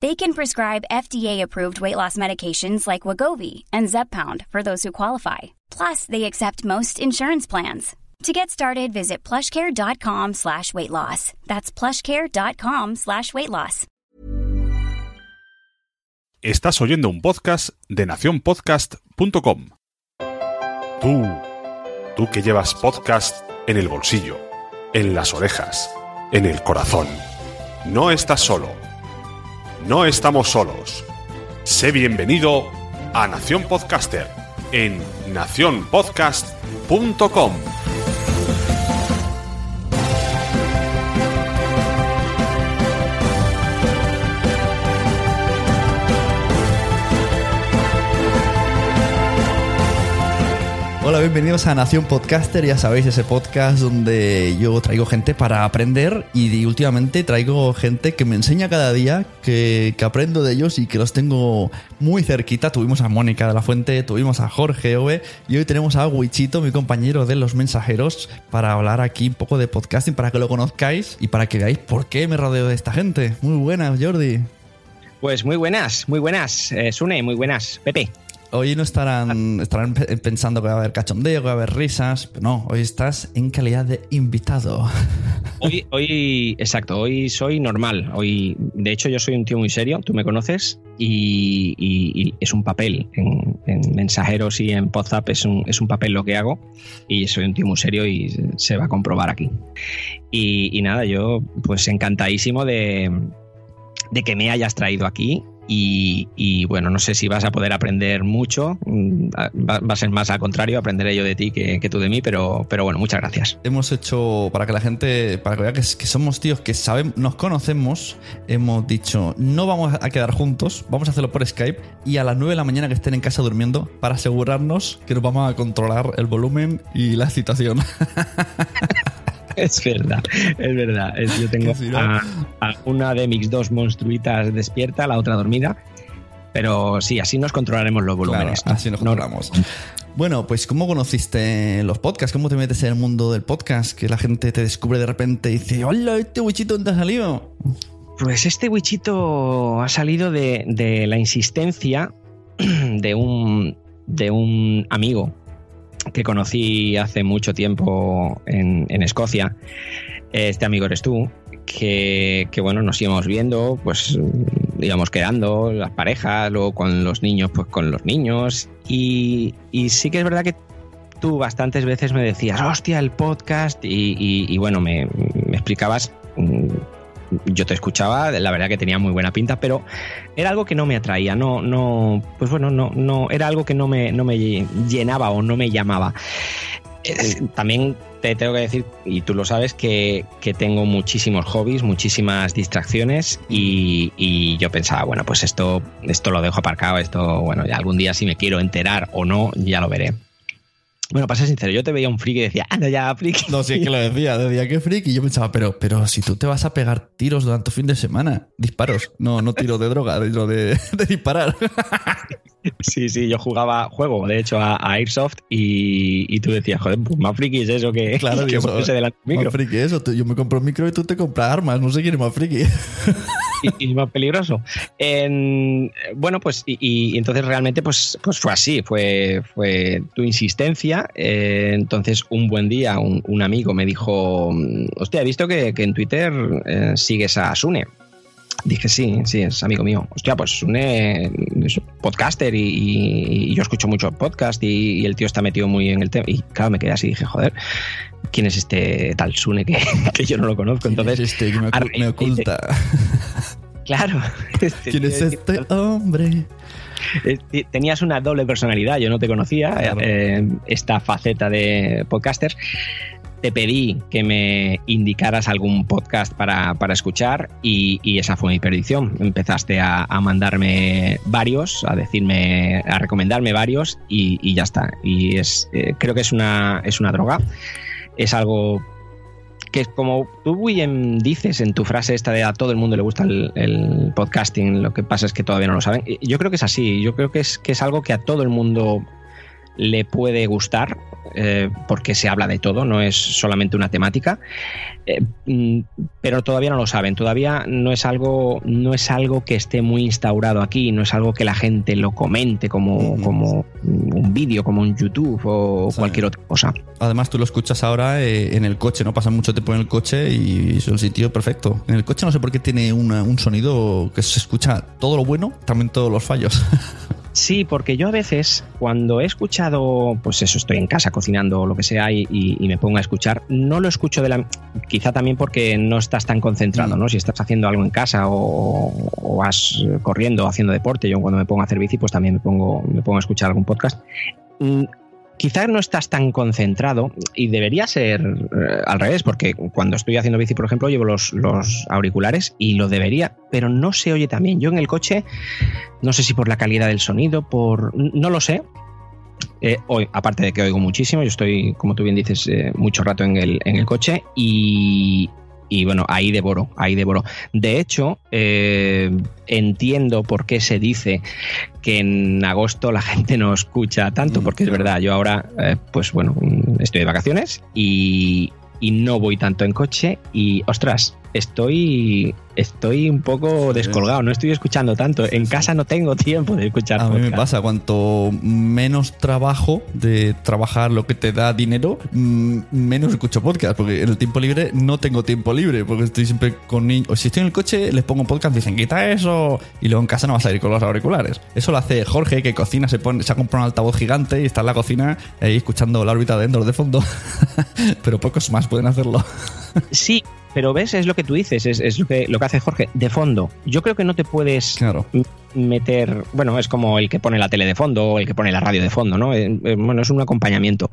They can prescribe FDA-approved weight loss medications like Wagovi and Zepbound for those who qualify. Plus, they accept most insurance plans. To get started, visit plushcare.com slash weight loss. That's plushcare.com slash weight loss. Estás oyendo un podcast de nacionpodcast.com. Tú, tú que llevas podcast en el bolsillo, en las orejas, en el corazón. No estás solo. No estamos solos. Sé bienvenido a Nación Podcaster en nacionpodcast.com. Hola, bienvenidos a Nación Podcaster, ya sabéis, ese podcast donde yo traigo gente para aprender y últimamente traigo gente que me enseña cada día, que, que aprendo de ellos y que los tengo muy cerquita. Tuvimos a Mónica de la Fuente, tuvimos a Jorge Ove y hoy tenemos a Wichito, mi compañero de Los Mensajeros, para hablar aquí un poco de podcasting, para que lo conozcáis y para que veáis por qué me rodeo de esta gente. Muy buenas, Jordi. Pues muy buenas, muy buenas, eh, Sune, muy buenas, Pepe. Hoy no estarán, estarán pe- pensando que va a haber cachondeo, que va a haber risas, no, hoy estás en calidad de invitado. Hoy, hoy, exacto, hoy soy normal. Hoy, de hecho, yo soy un tío muy serio, tú me conoces, y, es un papel. En, en mensajeros y en WhatsApp es un, es un papel lo que hago, y soy un tío muy serio y se va a comprobar aquí. Y, y nada, yo pues encantadísimo de, de que me hayas traído aquí. Y, y, bueno, no sé si vas a poder aprender mucho, mm, va, va a ser más al contrario, aprenderé yo de ti que, que tú de mí, pero, pero bueno, muchas gracias. Hemos hecho, para que la gente, para que vea que, que somos tíos que saben, nos conocemos, hemos dicho, no vamos a quedar juntos, vamos a hacerlo por Skype y a las 9 de la mañana que estén en casa durmiendo para asegurarnos que nos vamos a controlar el volumen y la situación. Es verdad, es verdad. Yo tengo a, a una de mis dos monstruitas despierta, la otra dormida. Pero sí, así nos controlaremos los volúmenes. así nos No- controlamos. Bueno, pues ¿cómo conociste los podcasts? ¿Cómo te metes en el mundo del podcast? Que la gente te descubre de repente y dice, hola, este wichito ¿dónde ha salido? Pues este wichito ha salido de, de la insistencia de un, de un amigo que conocí hace mucho tiempo en, Escocia. Este amigo eres tú, que, que, bueno, nos íbamos viendo, pues íbamos quedando, las parejas, luego con los niños, pues con los niños. Y, y sí que es verdad que tú bastantes veces me decías, hostia, el podcast, y, bueno, me, explicabas mm, yo te escuchaba, la verdad que tenía muy buena pinta, pero era algo que no me atraía, no, no, pues bueno, no, no, era algo que no me, no me llenaba o no me llamaba. también te tengo que decir, y tú lo sabes, que, tengo muchísimos hobbies, muchísimas distracciones, y, y, yo pensaba, bueno, pues esto, esto lo dejo aparcado, esto, bueno, ya algún día si me quiero enterar o no, ya lo veré. Bueno, para ser sincero, yo te veía un friki y decía, anda ya, friki. No, sí, es que lo decía, decía que friki. Y yo pensaba, pero, pero si tú te vas a pegar tiros durante el fin de semana, disparos, no, no tiros de droga, de, de, de disparar. Sí, sí, yo jugaba, juego, de hecho, a, Airsoft y, tú decías, joder, pues más friki es eso que, claro, que delante micro. Más friki eso, yo me compro un micro y tú te compras armas, no sé quién es más friki. Y, más peligroso. bueno, pues, y, entonces realmente pues, pues fue así, fue, fue tu insistencia. Eh, entonces, un buen día, un, amigo me dijo, hostia, he visto que, en Twitter eh, sigues a Sune. Dije, sí, sí, es amigo mío. Hostia, pues Sune es podcaster y, yo escucho mucho podcast y, el tío está metido muy en el tema. Y claro, me quedé así y dije, joder, ¿quién es este tal Sune que, yo no lo conozco? Entonces, este que me, oculta? claro. ¿Quién es este hombre? Tenías una doble personalidad, yo no te conocía, eh, esta faceta de podcaster te pedí que me indicaras algún podcast para, escuchar y, esa fue mi perdición. Empezaste a, mandarme varios, a decirme, a recomendarme varios y, ya está. Y es, eh, creo que es una, es una droga. Es algo que como tú bien dices en tu frase esta de a todo el mundo le gusta el, podcasting, lo que pasa es que todavía no lo saben. Yo creo que es así, yo creo que es, que es algo que a todo el mundo le puede gustar, eh, porque se habla de todo, no es solamente una temática, eh, mm, pero todavía no lo saben, todavía no es algo, no es algo que esté muy instaurado aquí, no es algo que la gente lo comente como, como un vídeo, como un YouTube o cualquier otra cosa. Además, tú lo escuchas ahora eh, en el coche, ¿no? Pasas mucho tiempo en el coche y es un sitio perfecto. En el coche no sé por qué tiene un sonido que se escucha todo lo bueno, también todos los fallos. Sí, porque yo a veces cuando he escuchado, pues eso, estoy en casa cocinando o lo que sea y, me pongo a escuchar, no lo escucho de la... Quizá también porque no estás tan concentrado, mm. ¿no? Si estás haciendo algo en casa o, vas corriendo, haciendo deporte, yo cuando me pongo a hacer bici, pues también me pongo, me pongo a escuchar algún podcast mm, quizás no estás tan concentrado y debería ser eh, al revés, porque cuando estoy haciendo bici, por ejemplo, llevo los, auriculares y lo debería, pero no se oye también. Yo en el coche, no sé si por la calidad del sonido, por... no lo sé. Eh, hoy, aparte de que oigo muchísimo, yo estoy, como tú bien dices, eh, mucho rato en el, en el coche y, y bueno, ahí devoro, ahí devoro. De hecho, eh, entiendo por qué se dice que en agosto la gente no escucha tanto, mm, porque es verdad, yo ahora, eh, pues bueno, estoy de vacaciones y no voy tanto en coche y, ostras, estoy estoy un poco descolgado, no estoy escuchando tanto. En casa no tengo tiempo de escuchar. A mí me pasa, cuanto menos trabajo de trabajar lo que te da dinero, mm, menos escucho podcast, porque en el tiempo libre no tengo tiempo libre, porque estoy siempre con niños. O si estoy en el coche, les pongo un podcast, dicen, quita eso, y luego en casa no vas a ir con los auriculares. Eso lo hace Jorge, que cocina, se, pone, se ha comprado un altavoz gigante y está en la cocina ahí escuchando la órbita de dentro de fondo. Pero pocos más pueden hacerlo. Sí, pero ves, es lo que tú dices, es, lo, que, lo que hace Jorge, de fondo. Yo creo que no te puedes meter, bueno, es como el que pone la tele de fondo o el que pone la radio de fondo, ¿no? Eh, eh, bueno, es un acompañamiento.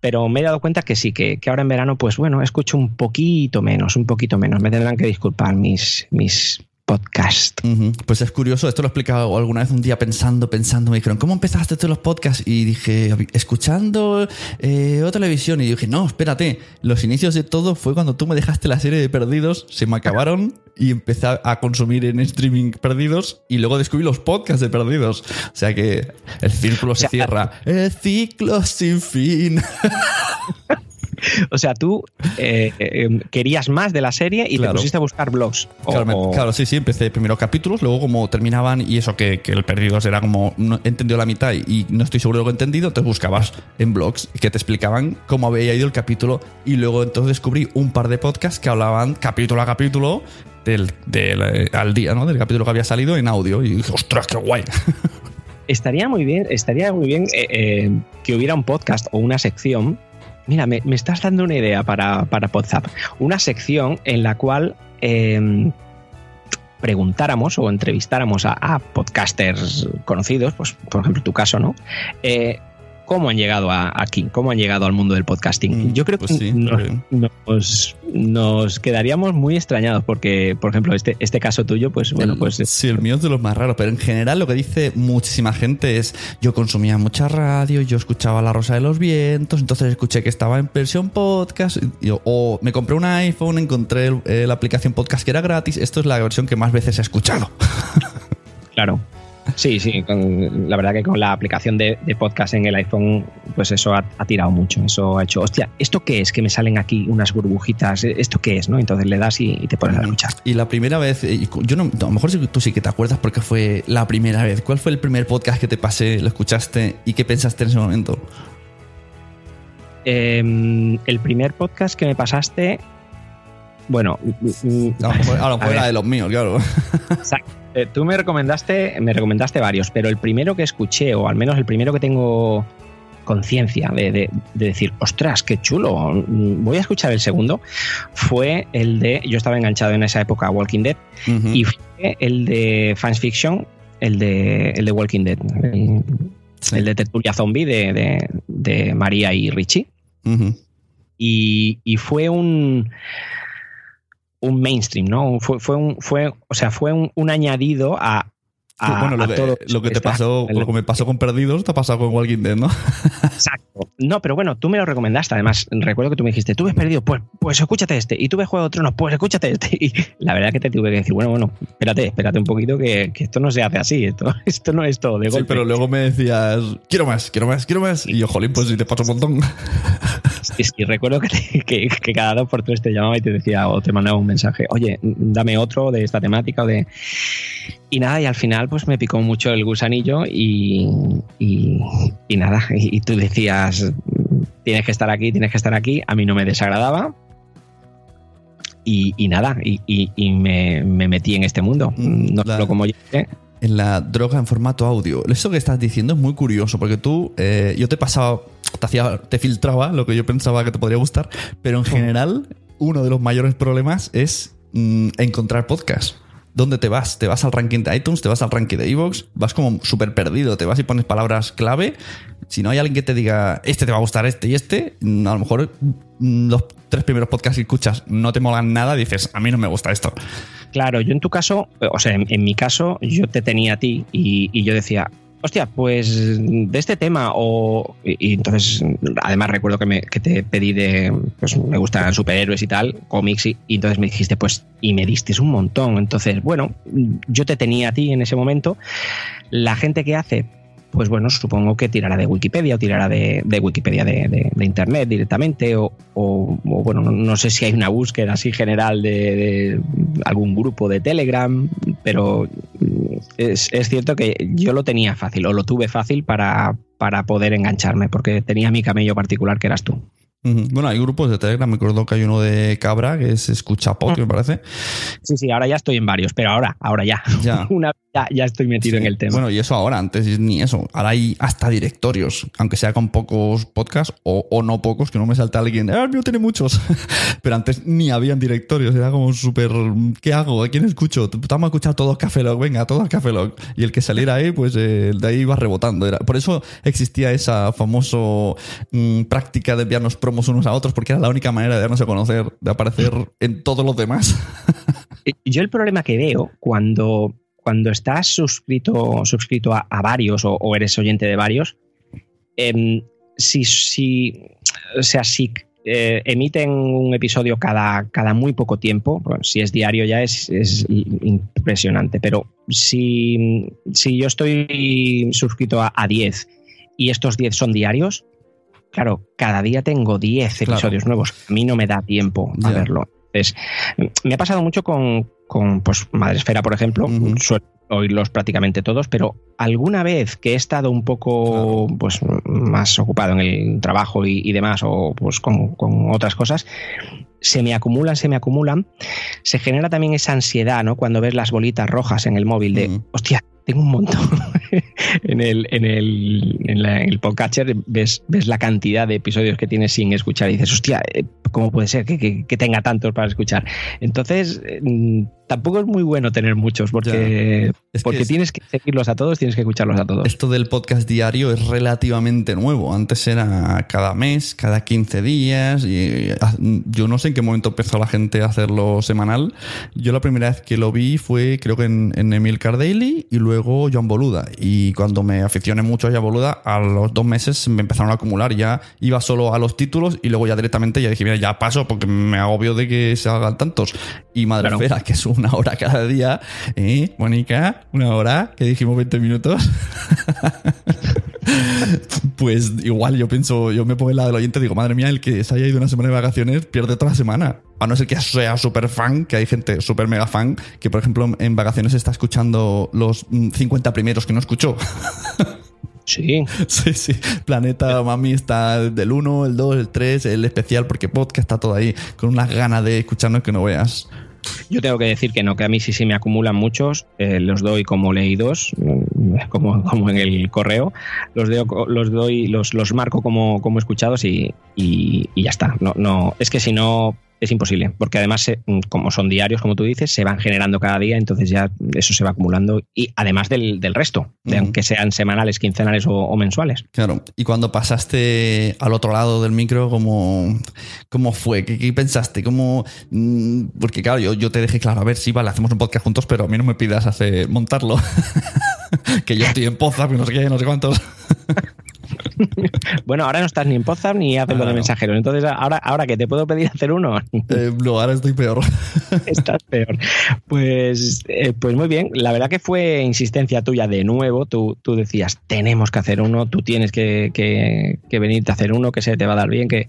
Pero me he dado cuenta que sí, que, que ahora en verano, pues bueno, escucho un poquito menos, un poquito menos. Me tendrán que disculpar mis, mis podcast. Pues es curioso, esto lo he explicado alguna vez un día pensando, pensando, me dijeron, ¿cómo empezaste todos los podcasts? Y dije, escuchando eh, o televisión. Y dije, no, espérate, los inicios de todo fue cuando tú me dejaste la serie de Perdidos, se me acabaron y empecé a consumir en streaming Perdidos y luego descubrí los podcasts de Perdidos. O sea que el círculo se cierra. El ciclo sin fin. o sea, tú eh, eh, querías más de la serie y te pusiste a buscar blogs. Claro, sí, sí, empecé primero capítulos, luego como terminaban y eso que, el Perdidos era como, no, he entendido la mitad y, no estoy seguro de lo que he entendido, te buscabas en blogs que te explicaban cómo había ido el capítulo y luego entonces descubrí un par de podcasts que hablaban capítulo a capítulo del, del al día, ¿no? Del capítulo que había salido en audio y dije, ostras, qué guay. estaría muy bien, estaría muy bien eh, eh, que hubiera un podcast o una sección. Mira, me, estás dando una idea para, para WhatsApp. Una sección en la cual em, preguntáramos o entrevistáramos a, podcasters conocidos, pues por ejemplo tu caso, ¿no? Eh, cómo han llegado aquí, cómo han llegado al mundo del podcasting. Mm, Yo creo pues que nos, quedaríamos muy extrañados porque, por ejemplo, este, este caso tuyo, pues bueno, pues... Sí, el mío es de los más raros, pero en general lo que dice muchísima gente es, yo consumía mucha radio, yo escuchaba La Rosa de los Vientos, entonces escuché que estaba en versión podcast, o me compré un iPhone, encontré eh, la aplicación podcast que era gratis, esto es la versión que más veces he escuchado. Claro. Sí, sí, la verdad que con la aplicación de, podcast en el iPhone, pues eso ha, tirado mucho. Eso ha hecho, hostia, ¿esto qué es? Que me salen aquí unas burbujitas, ¿esto qué es? ¿no? Entonces le das y, te pones a escuchar. Y la primera vez, eh, yo no, a lo mejor tú sí que te acuerdas porque fue la primera vez. ¿Cuál fue el primer podcast que te pasé, lo escuchaste y qué pensaste en ese momento? Em, el primer podcast que me pasaste, bueno, a lo mejor, era de los míos, claro. Exacto. Eh, tú me recomendaste, me recomendaste varios, pero el primero que escuché, o al menos el primero que tengo conciencia de, decir, ostras, qué chulo, voy a escuchar el segundo, fue el de, yo estaba enganchado en esa época a Walking Dead, y fue el de Fans Fiction, el de, el de Walking Dead, el, de Tertulia Zombie de, María y Richie. y, y fue un un mainstream, ¿no? Fue, fue, un, fue, o sea, fue un, un añadido a, bueno, lo, que, lo que te pasó, lo que me pasó con Perdidos, te ha pasado con Walking Dead, ¿no? Exacto. No, pero bueno, tú me lo recomendaste. Además, recuerdo que tú me dijiste, tú ves perdido, pues, pues escúchate este. Y tú ves Juego de Tronos, pues escúchate este. Y la verdad que te tuve que decir, bueno, bueno, espérate, espérate un poquito que, esto no se hace así. Esto, esto no es todo de golpe. Sí, pero luego me decías, quiero más, quiero más, quiero más. Y yo, jolín, pues si te paso un montón. Sí, recuerdo que, que, cada dos por tres te llamaba y te decía o te mandaba un mensaje, oye, dame otro de esta temática o de... Y nada, y al final pues me picó mucho el gusanillo y, y, nada, y, tú decías, tienes que estar aquí, tienes que estar aquí, a mí no me desagradaba. Y, nada, y, me, metí en este mundo. Mm, no solo como yo. En la droga en formato audio. Eso que estás diciendo es muy curioso, porque tú, eh, yo te pasaba, te, filtraba lo que yo pensaba que te podría gustar, pero en general, uno de los mayores problemas es mm, encontrar podcasts. ¿Dónde te vas? ¿Te vas al ranking de iTunes? ¿Te vas al ranking de Evox? Vas como súper perdido. Te vas y pones palabras clave. Si no hay alguien que te diga, este te va a gustar, este y este, mm, a lo mejor mm, los tres primeros podcasts que escuchas no te molan nada, dices, a mí no me gusta esto. Claro, yo en tu caso, o sea, en, mi caso, yo te tenía a ti y yo decía, hostia, pues de este tema o... Y, entonces, además recuerdo que, me, que te pedí de, pues me gustan superhéroes y tal, cómics, y, y, entonces me dijiste, pues, y me diste un montón. Entonces, bueno, yo te tenía a ti en ese momento. La gente que hace pues bueno, supongo que tirará de Wikipedia o tirará de, Wikipedia de, Internet directamente o, bueno, no, sé si hay una búsqueda así general de, algún grupo de Telegram, pero es, es, cierto que yo lo tenía fácil o lo tuve fácil para, para poder engancharme porque tenía mi camello particular que eras tú. Bueno, hay grupos de Telegram, me acuerdo que hay uno de Cabra, que es Escucha Pod, me parece. Sí, sí, ahora ya estoy en varios, pero ahora, ahora ya. Ya. Una, ya, estoy metido en el tema. Bueno, y eso ahora, antes ni eso. Ahora hay hasta directorios, aunque sea con pocos podcasts o, no pocos, que no me salta alguien, ah, el mío tiene muchos. pero antes ni habían directorios, era como súper, ¿qué hago? ¿A quién escucho? Estamos a escuchar todos Café Log, venga, todos Café Log. Y el que saliera ahí, pues eh, de ahí iba rebotando. Era, por eso existía esa famosa mm, práctica de enviarnos unos a otros porque era la única manera de darnos a conocer, de aparecer en todos los demás. Yo el problema que veo cuando, cuando estás suscrito, suscrito a, varios o, eres oyente de varios, em, si, si, o sea, si eh, emiten un episodio cada, cada muy poco tiempo, si es diario ya es, es impresionante, pero si, si, yo estoy suscrito a, a 10 y estos 10 son diarios, claro, cada día tengo 10 episodios nuevos. A mí no me da tiempo a verlo. me ha pasado mucho con, con pues, Madresfera, por ejemplo. Suelo oírlos prácticamente todos, pero alguna vez que he estado un poco pues, más ocupado en el trabajo y, demás, o pues con, otras cosas, se me acumulan, se me acumulan. Se genera también esa ansiedad, ¿no? Cuando ves las bolitas rojas en el móvil de, hostia, tengo un montón. en el, en el, en el podcatcher ves, ves la cantidad de episodios que tienes sin escuchar y dices, hostia, eh, ¿cómo puede ser que, que, tenga tantos para escuchar? Entonces, mm, tampoco es muy bueno tener muchos porque, porque tienes que seguirlos a todos, tienes que escucharlos a todos. Esto del podcast diario es relativamente nuevo. Antes era cada mes, cada 15 días. Y ah, yo no sé en qué momento empezó la gente a hacerlo semanal. Yo la primera vez que lo vi fue creo que en, en Emil Cardaily y luego John Boluda. Y cuando me aficioné mucho a John Boluda, a los dos meses me empezaron a acumular. Ya iba solo a los títulos y luego ya directamente ya dije, mira, ya paso porque me agobio de que se hagan tantos. Y madre espera, que es un una hora cada día. ¿Eh, Mónica? ¿Una hora? Que dijimos 20 minutos. pues igual yo pienso, yo me pongo en la del oyente y digo, madre mía, el que se haya ido una semana de vacaciones pierde toda la semana. A no ser que sea súper fan, que hay gente súper mega fan, que por ejemplo en vacaciones está escuchando los 50 primeros que no escuchó. Sí. Sí, sí. Planeta Mami está del 1, el 2, el 3, el especial, porque podcast está todo ahí, con unas ganas de escucharnos que no veas. Yo tengo que decir que no, que a mí sí sí me acumulan muchos, eh, los doy como leídos, mm, como, como en el correo, los, los doy, los, los marco como, como escuchados y, y, y ya está. No, no, es que si no es imposible, porque además, mm, como son diarios, como tú dices, se van generando cada día, entonces ya eso se va acumulando, y además del, resto, de aunque sean semanales, quincenales o, mensuales. Claro, y cuando pasaste al otro lado del micro, ¿cómo, cómo fue? ¿Qué, pensaste? ¿Cómo, mm, porque claro, yo, yo te dejé claro, a ver, si vale, hacemos un podcast juntos, pero a mí no me pidas hacer, montarlo. que yo estoy en Poza, no sé qué, no sé cuántos. bueno, ahora no estás ni en Podzap ni Apple de mensajero. Entonces, ahora, ahora que te puedo pedir hacer uno. Eh, no, ahora estoy peor. Estás peor. Pues, eh, pues muy bien. La verdad que fue insistencia tuya de nuevo. Tú, tú decías, tenemos que hacer uno, tú tienes que, que, venirte a hacer uno, que se te va a dar bien. Que...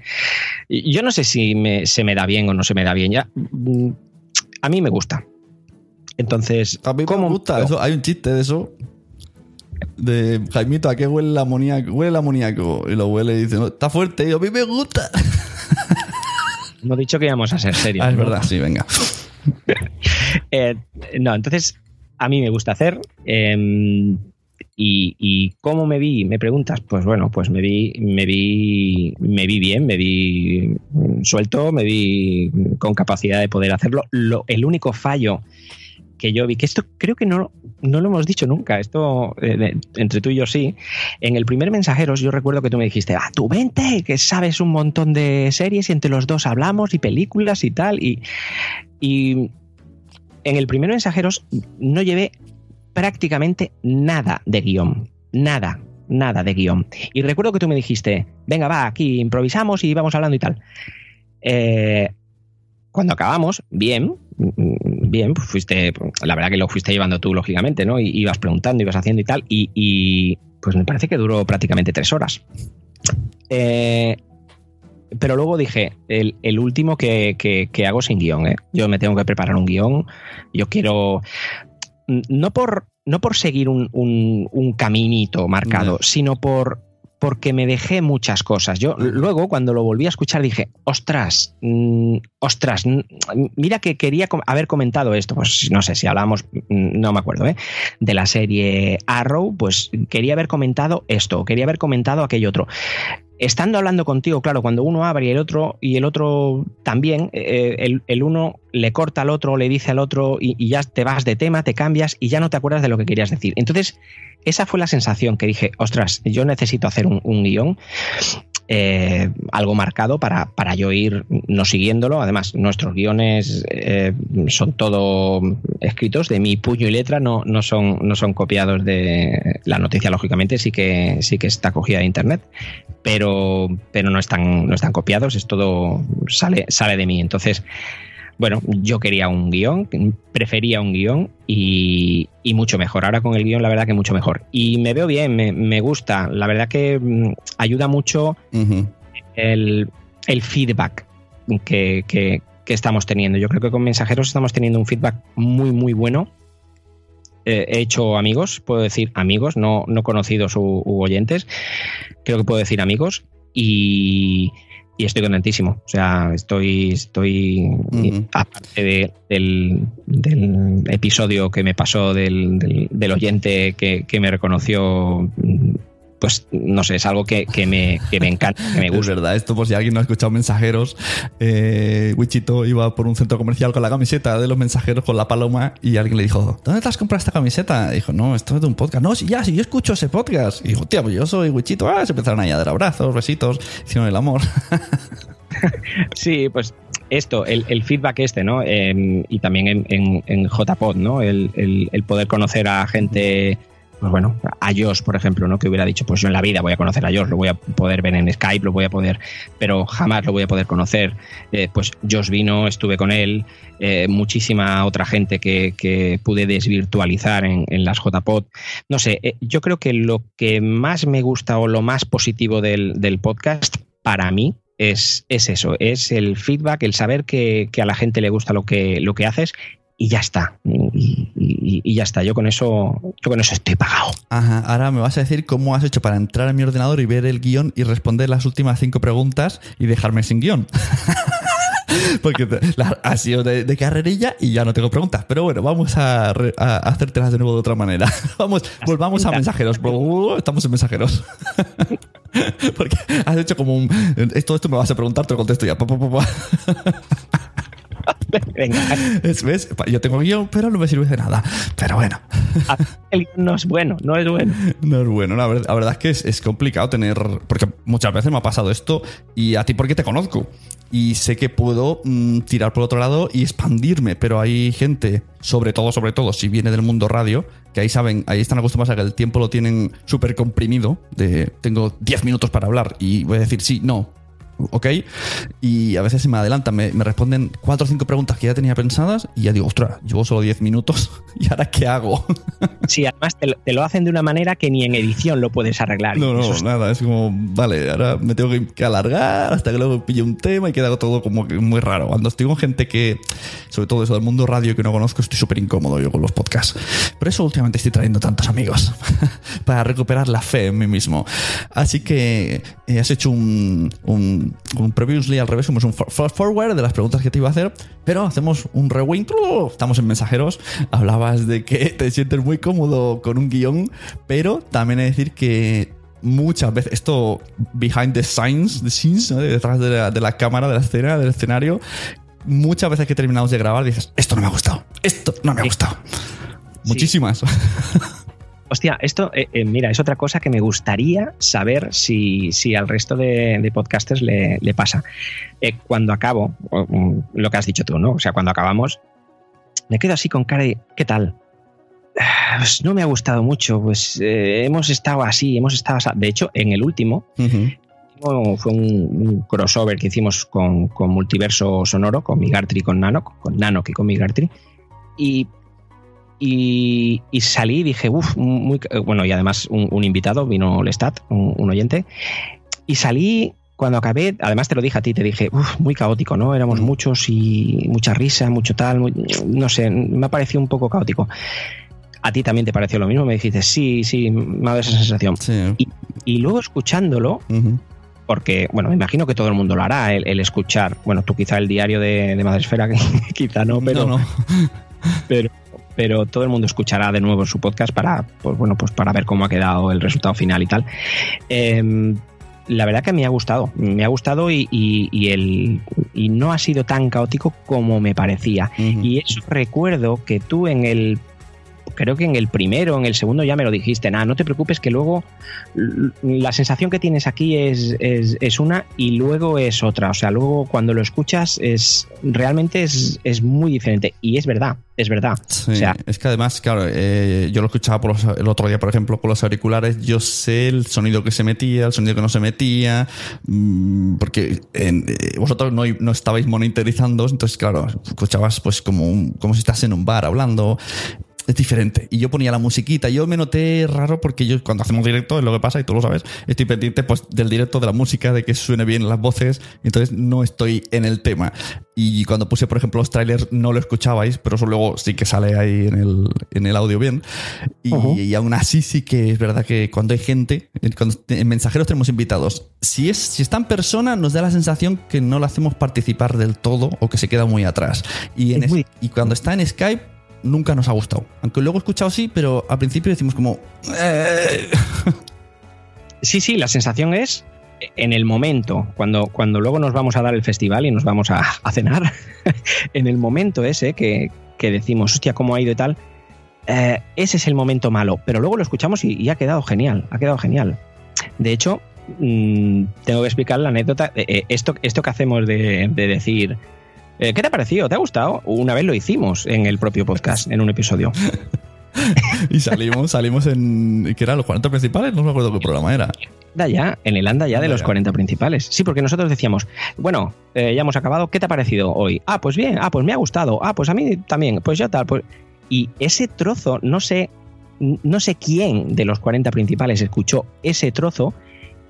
Yo no sé si se me da bien o no se me da bien. Ya, mm, a mí me gusta. Entonces, a mí me gusta. Eso, hay un chiste de eso de Jaimito, ¿a qué huele el amoníaco? Huele el amoníaco. Y lo huele y dice, no, está fuerte. Y a mí me gusta. Hemos dicho que íbamos a ser serios. Ah, es verdad, sí, venga. Eh, no, entonces, a mí me gusta hacer. Em, y, cómo me vi, me preguntas, pues bueno, pues me vi, me vi, me vi bien, me vi suelto, me vi con capacidad de poder hacerlo. Lo, el único fallo que yo vi, que esto creo que no, no lo hemos dicho nunca, esto eh, entre tú y yo sí. En el primer Mensajeros yo recuerdo que tú me dijiste, ah, tú vente, que sabes un montón de series y entre los dos hablamos y películas y tal. Y, y en el primer Mensajeros no llevé prácticamente nada de guion, nada, nada de guion. Y recuerdo que tú me dijiste, venga, va, aquí improvisamos y vamos hablando y tal. Eh, cuando acabamos, bien, bien, pues fuiste, la verdad que lo fuiste llevando tú, lógicamente, ¿no? Y ibas preguntando, ibas haciendo y tal, y, pues me parece que duró prácticamente tres horas. Eh, pero luego dije, el, último que, hago sin guion, ¿eh? Yo me tengo que preparar un guion, yo quiero, no por, no por seguir un, un, caminito marcado, sino por porque me dejé muchas cosas. Yo luego, cuando lo volví a escuchar, dije, ostras, mm, ostras, mira que quería haber comentado esto. Pues no sé si hablábamos, mm, no me acuerdo, ¿eh? de la serie Arrow, pues quería haber comentado esto, quería haber comentado aquello otro estando hablando contigo, claro, cuando uno abre y el otro, y el otro también, eh, el, uno le corta al otro, le dice al otro y, ya te vas de tema, te cambias y ya no te acuerdas de lo que querías decir. Entonces, esa fue la sensación que dije, ostras, yo necesito hacer un, guion. Eh, algo marcado para, para, yo ir no siguiéndolo. Además, nuestros guiones eh, son todo escritos de mi puño y letra, no, no, son, no son copiados de la noticia, lógicamente, sí que, sí que está cogida de internet, pero, pero no, están, no están copiados, es todo sale, sale de mí. Entonces, bueno, yo quería un guion, prefería un guion y, mucho mejor. Ahora con el guion, la verdad que mucho mejor. Y me veo bien, me, gusta. La verdad que mm, ayuda mucho el, feedback que, estamos teniendo. Yo creo que con mensajeros estamos teniendo un feedback muy, muy bueno. Eh, he hecho amigos, puedo decir amigos, no, no conocidos u oyentes. Creo que puedo decir amigos. Y, y estoy contentísimo. O sea, estoy, estoy aparte del, episodio que me pasó del, del, oyente que, que, me reconoció pues no sé, es algo que, me, encanta, que me gusta. Es verdad, esto por si alguien no ha escuchado mensajeros, eh, Wichito iba por un centro comercial con la camiseta de los mensajeros con la paloma y alguien le dijo, ¿dónde te has comprado esta camiseta? dijo, no, esto es de un podcast. No, sí, ya, sí, yo escucho ese podcast. Y dijo, tío, pues yo soy Wichito. Ah, se empezaron ahí a dar abrazos, besitos, hicieron el amor. sí, pues esto, el, feedback este, ¿no? Em, y también en, en, JPod, ¿no? El, el, poder conocer a gente pues bueno, a Josh, por ejemplo, ¿no? Que hubiera dicho, pues yo en la vida voy a conocer a Josh, lo voy a poder ver en Skype, lo voy a poder, pero jamás lo voy a poder conocer. Eh, pues Josh vino, estuve con él, eh, muchísima otra gente que, pude desvirtualizar en, las JPod. No sé, eh, yo creo que lo que más me gusta o lo más positivo del, podcast, para mí, es, es, eso, es el feedback, el saber que, que, a la gente le gusta lo que, lo que haces y ya está. Ya está. Yo con eso, yo con eso estoy pagado. Ajá. Ahora me vas a decir cómo has hecho para entrar a mi ordenador y ver el guion y responder las últimas cinco preguntas y dejarme sin guion. Porque ha sido de, carrerilla y ya no tengo preguntas. Pero bueno, vamos a, a hacértelas de nuevo de otra manera. Vamos, volvamos a mensajeros. Estamos en mensajeros. Porque has hecho como un. Todo esto me vas a preguntar, te lo contesto ya. Venga. ¿Ves? Yo tengo guion, pero no me sirve de nada. Pero bueno. El guion no es bueno, no es bueno. No es bueno. La verdad, es que es, complicado tener. Porque muchas veces me ha pasado esto y a ti porque te conozco. Y sé que puedo mm, tirar por otro lado y expandirme, pero hay gente, sobre todo, sobre todo, si viene del mundo radio, que ahí saben, ahí están acostumbrados a que el tiempo lo tienen súper comprimido, de tengo 10 minutos para hablar y voy a decir sí, no, ¿ok? Y a veces se me adelantan, me, responden cuatro o cinco preguntas que ya tenía pensadas y ya digo, ostras, llevo solo diez minutos y ahora qué hago. Sí, además te lo, hacen de una manera que ni en edición lo puedes arreglar. No, no, nada, es como, vale, ahora me tengo que alargar hasta que luego pille un tema y queda todo como muy raro. Cuando estoy con gente que, sobre todo eso del mundo radio que no conozco, estoy súper incómodo yo con los podcasts. Por eso últimamente estoy trayendo tantos amigos, para recuperar la fe en mí mismo. Así que eh, has hecho un un previously al revés, somos un fast forward de las preguntas que te iba a hacer, pero hacemos un rewind. Estamos en mensajeros. Hablabas de que te sientes muy cómodo con un guion, pero también he de decir que muchas veces, esto behind the scenes, the scenes detrás de la, de la cámara, de la escena, del escenario, muchas veces que terminamos de grabar dices, esto no me ha gustado, esto no me ha gustado. Muchísimas. Hostia, esto, eh, eh, mira, es otra cosa que me gustaría saber si, si al resto de, podcasters le, pasa. Eh, cuando acabo, mm, lo que has dicho tú, ¿no? O sea, cuando acabamos, me quedo así con cara de, ¿qué tal? Pues no me ha gustado mucho, pues hemos estado así, hemos estado así. De hecho, en el último, fue un, crossover que hicimos con, Multiverso Sonoro, con Migartri y con Nano, con Nano y con Migartri. Y y, salí y dije, uff, muy. Bueno, y además un, invitado, vino Lestat, un, un, oyente. Y salí cuando acabé, además te lo dije a ti, te dije, uff, muy caótico, ¿no? Éramos mm. muchos y mucha risa, mucho tal. no sé, me ha parecido un poco caótico. ¿A ti también te pareció lo mismo? Me dijiste, sí, sí, me ha dado esa sensación. Y, luego escuchándolo, porque, bueno, me imagino que todo el mundo lo hará, el, escuchar, bueno, tú quizá el diario de, de Madresfera, quizá no, pero, no, no. pero pero todo el mundo escuchará de nuevo su podcast para, pues, bueno, pues para ver cómo ha quedado el resultado final y tal. Em, la verdad que me ha gustado, me ha gustado y, el, y no ha sido tan caótico como me parecía. Y eso recuerdo que tú en el creo que en el primero, en el segundo ya me lo dijiste, nada, no te preocupes que luego la sensación que tienes aquí es, es, una y luego es otra. O sea, luego cuando lo escuchas es realmente es, es muy diferente. Y es verdad, es verdad. o sea, es que además, claro, eh, yo lo escuchaba por el otro día, por ejemplo, con los auriculares, yo sé el sonido que se metía, el sonido que no se metía, mm, porque eh, vosotros no, no, estabais monitorizando, entonces, claro, escuchabas pues como, como si estás en un bar hablando es diferente. Y yo ponía la musiquita. Yo me noté raro porque yo cuando hacemos directo, es lo que pasa y tú lo sabes, estoy pendiente pues del directo, de la música, de que suene bien las voces. Entonces no estoy en el tema. Y cuando puse, por ejemplo, los trailers no lo escuchabais, pero eso luego sí que sale ahí en el, en el audio bien. Y, aún así sí que es verdad que cuando hay gente, cuando en mensajeros tenemos invitados, si, es, si está en persona nos da la sensación que no lo hacemos participar del todo o que se queda muy atrás. Y, en y cuando está en Skype nunca nos ha gustado. Aunque luego he escuchado sí, pero al principio decimos como... Eh". Sí, sí, la sensación es en el momento, cuando, cuando luego nos vamos a dar el festival y nos vamos a, cenar, en el momento ese que, decimos, hostia, cómo ha ido y tal, eh, ese es el momento malo, pero luego lo escuchamos y, ha quedado genial, ha quedado genial. De hecho, mm, tengo que explicar la anécdota, eh, esto, esto que hacemos de, de decir, eh, ¿Qué te ha parecido? ¿Te ha gustado? Una vez lo hicimos en el propio podcast, en un episodio. y salimos, salimos en. ¿Qué eran los 40 principales? No me acuerdo qué programa era. Ya, en el anda ya de los 40 principales. Sí, porque nosotros decíamos, bueno, eh, ya hemos acabado, ¿qué te ha parecido hoy? Ah, pues bien, ah, pues me ha gustado, ah, pues a mí también, pues ya tal. Pues... Y ese trozo, no sé, no sé quién de los 40 principales escuchó ese trozo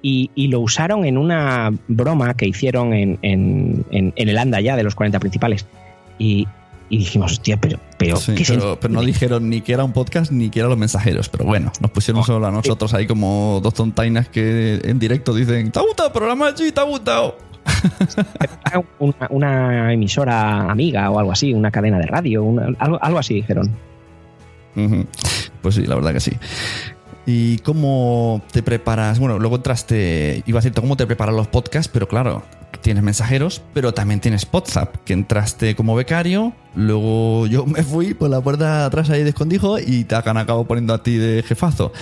y, lo usaron en una broma que hicieron en, en, en, el anda ya de los 40 principales. Y, dijimos, hostia, pero, pero, pero, no dijeron ni que era un podcast ni que eran los mensajeros. Pero bueno, nos pusieron solo a nosotros ahí como dos tontainas que en directo dicen, ¿te ha gustado el programa? Sí, te ha gustado. una, una, emisora amiga o algo así, una cadena de radio, algo, algo así dijeron. Pues sí, la verdad que sí. ¿Y cómo te preparas? Bueno, luego entraste, iba a decirte cómo te preparas los podcasts, pero claro, tienes mensajeros, pero también tienes WhatsApp, que entraste como becario, luego yo me fui por la puerta atrás ahí de escondijo y te han poniendo a ti de jefazo.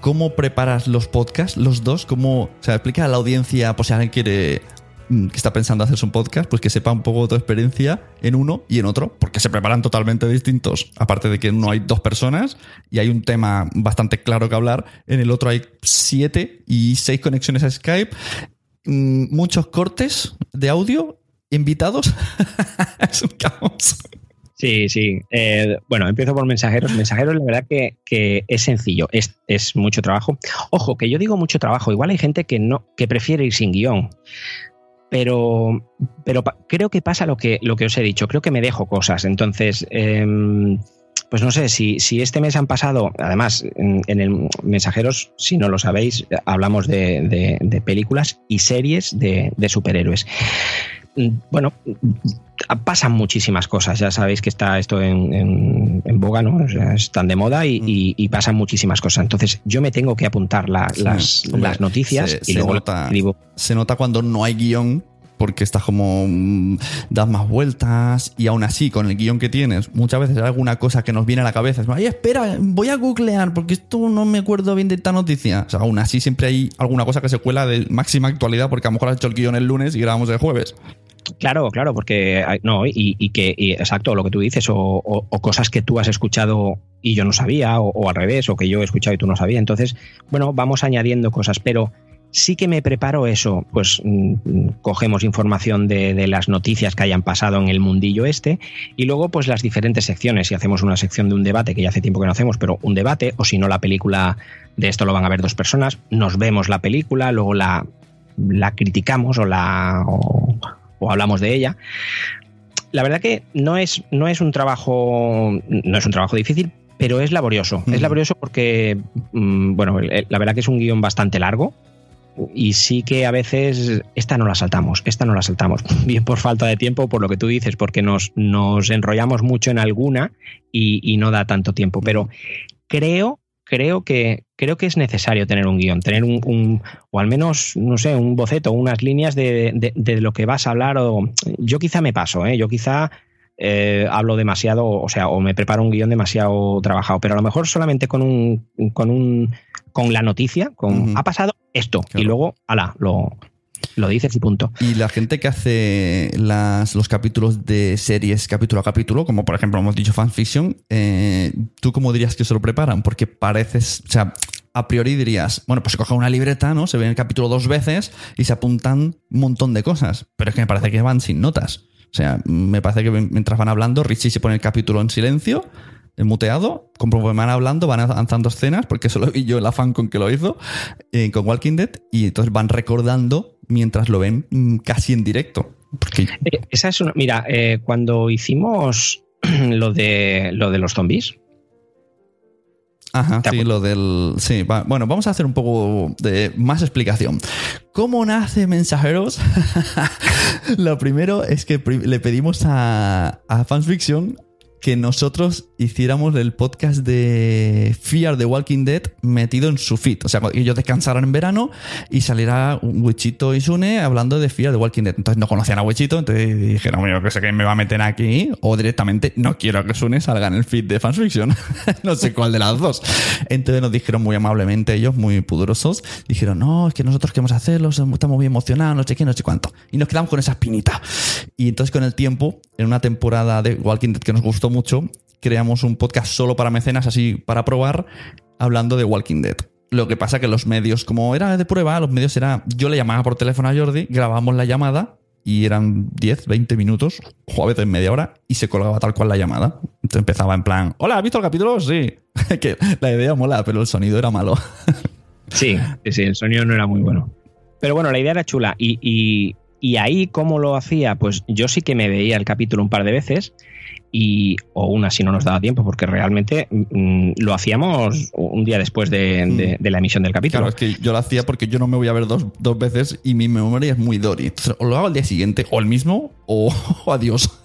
¿Cómo preparas los podcasts, los dos? ¿Cómo, o sea, explica a la audiencia, por si alguien quiere que está pensando hacerse un podcast, pues que sepa un poco tu experiencia en uno y en otro, porque se preparan totalmente distintos. Aparte de que en uno hay dos personas y hay un tema bastante claro que hablar, en el otro hay siete y seis conexiones a Skype, mm, muchos cortes de audio, invitados. es un caos. Sí, sí. Eh, bueno, empiezo por mensajeros. Mensajeros, la verdad que, que es sencillo, es, es, mucho trabajo. Ojo, que yo digo mucho trabajo. Igual hay gente que no, que prefiere ir sin guion pero, pero creo que pasa lo que, lo que os he dicho, creo que me dejo cosas. Entonces, em, pues no sé, si, si, este mes han pasado, además, en, el Mensajeros, si no lo sabéis, hablamos de, de, películas y series de, de superhéroes. Mm, bueno, pasan muchísimas cosas. Ya sabéis que está esto en, boga, ¿no? están de moda mm. y, pasan muchísimas cosas. Entonces, yo me tengo que apuntar las, las, noticias y luego nota, Se nota cuando no hay guion porque estás como mm, das más vueltas y aún así con el guion que tienes muchas veces hay alguna cosa que nos viene a la cabeza es ay espera voy a googlear porque esto no me acuerdo bien de esta noticia o sea aún así siempre hay alguna cosa que se cuela de máxima actualidad porque a lo mejor has hecho el guion el lunes y grabamos el jueves Claro, claro, porque no, y, que, exacto, lo que tú dices, o, cosas que tú has escuchado y yo no sabía, o, al revés, o que yo he escuchado y tú no sabías. Entonces, bueno, vamos añadiendo cosas, pero sí que me preparo eso, pues mm, cogemos información de, las noticias que hayan pasado en el mundillo este, y luego, pues las diferentes secciones. Si hacemos una sección de un debate, que ya hace tiempo que no hacemos, pero un debate, o si no, la película de esto lo van a ver dos personas, nos vemos la película, luego la la criticamos o la o hablamos de ella. La verdad que no es, no es un trabajo. No es un trabajo difícil, pero es laborioso. Es laborioso porque, mm, bueno, la verdad que es un guion bastante largo. Y sí que a veces esta no la saltamos, esta no la saltamos, bien por falta de tiempo, por lo que tú dices, porque nos, nos enrollamos mucho en alguna y, y no da tanto tiempo. Pero creo creo que, creo que es necesario tener un guion, tener un, o al menos, no sé, un boceto, unas líneas de, de, lo que vas a hablar. O, yo quizá me paso, ¿eh? yo quizá eh, hablo demasiado, o sea, o me preparo un guion demasiado trabajado, pero a lo mejor solamente con un, con un, con la noticia, con ha pasado esto, y luego, ala, lo, lo dices y punto. Y la gente que hace las, los capítulos de series capítulo a capítulo, como por ejemplo hemos dicho fanfiction, eh, ¿tú cómo dirías que se lo preparan? Porque pareces, o sea, a priori dirías, bueno, pues se coge una libreta, ¿no? Se ve el capítulo dos veces y se apuntan un montón de cosas, pero es que me parece que van sin notas. O sea, me parece que mientras van hablando, Richie se pone el capítulo en silencio, muteado, conforme van hablando, van avanzando escenas, porque eso lo vi yo el afán con que lo hizo, eh, con Walking Dead, y entonces van recordando mientras lo ven mm, casi en directo. Eh, esa es una. Mira, eh, cuando hicimos lo de lo de los zombies, Ajá, sí, lo del. Sí, bueno, vamos a hacer un poco de más explicación. ¿Cómo nace Mensajeros? lo primero es que le pedimos a, a Fansfiction que nosotros hiciéramos el podcast de Fear the Walking Dead metido en su feed. O sea, ellos descansaran en verano y saliera Wichito y Sune hablando de Fear the Walking Dead. Entonces no conocían a Wichito, entonces dijeron, yo que sé que me va a meter aquí, o directamente no quiero que Sune salga en el feed de Fansfiction. no sé cuál de las dos. Entonces nos dijeron muy amablemente ellos, muy pudorosos, dijeron, no, es que nosotros queremos hacerlo, estamos muy emocionados, no sé qué, no sé cuánto. Y nos quedamos con esa espinita. Y entonces con el tiempo, en una temporada de Walking Dead que nos gustó mucho, creamos un podcast solo para mecenas, así para probar, hablando de Walking Dead. Lo que pasa que los medios, como era de prueba, los medios era. Yo le llamaba por teléfono a Jordi, grabamos la llamada y eran 10, 20 minutos, o a veces media hora, y se colgaba tal cual la llamada. Entonces empezaba en plan: Hola, ¿has visto el capítulo? Sí. que la idea mola, pero el sonido era malo. sí, sí, el sonido no era muy bueno. Pero bueno, la idea era chula. Y, y, y ahí, ¿cómo lo hacía? Pues yo sí que me veía el capítulo un par de veces y o una si no nos daba tiempo, porque realmente mm, lo hacíamos un día después mm. de, la emisión del capítulo. Claro, es que yo lo hacía porque yo no me voy a ver dos, veces y mi memoria es muy Dory. o lo hago al día siguiente, o el mismo, o, adiós.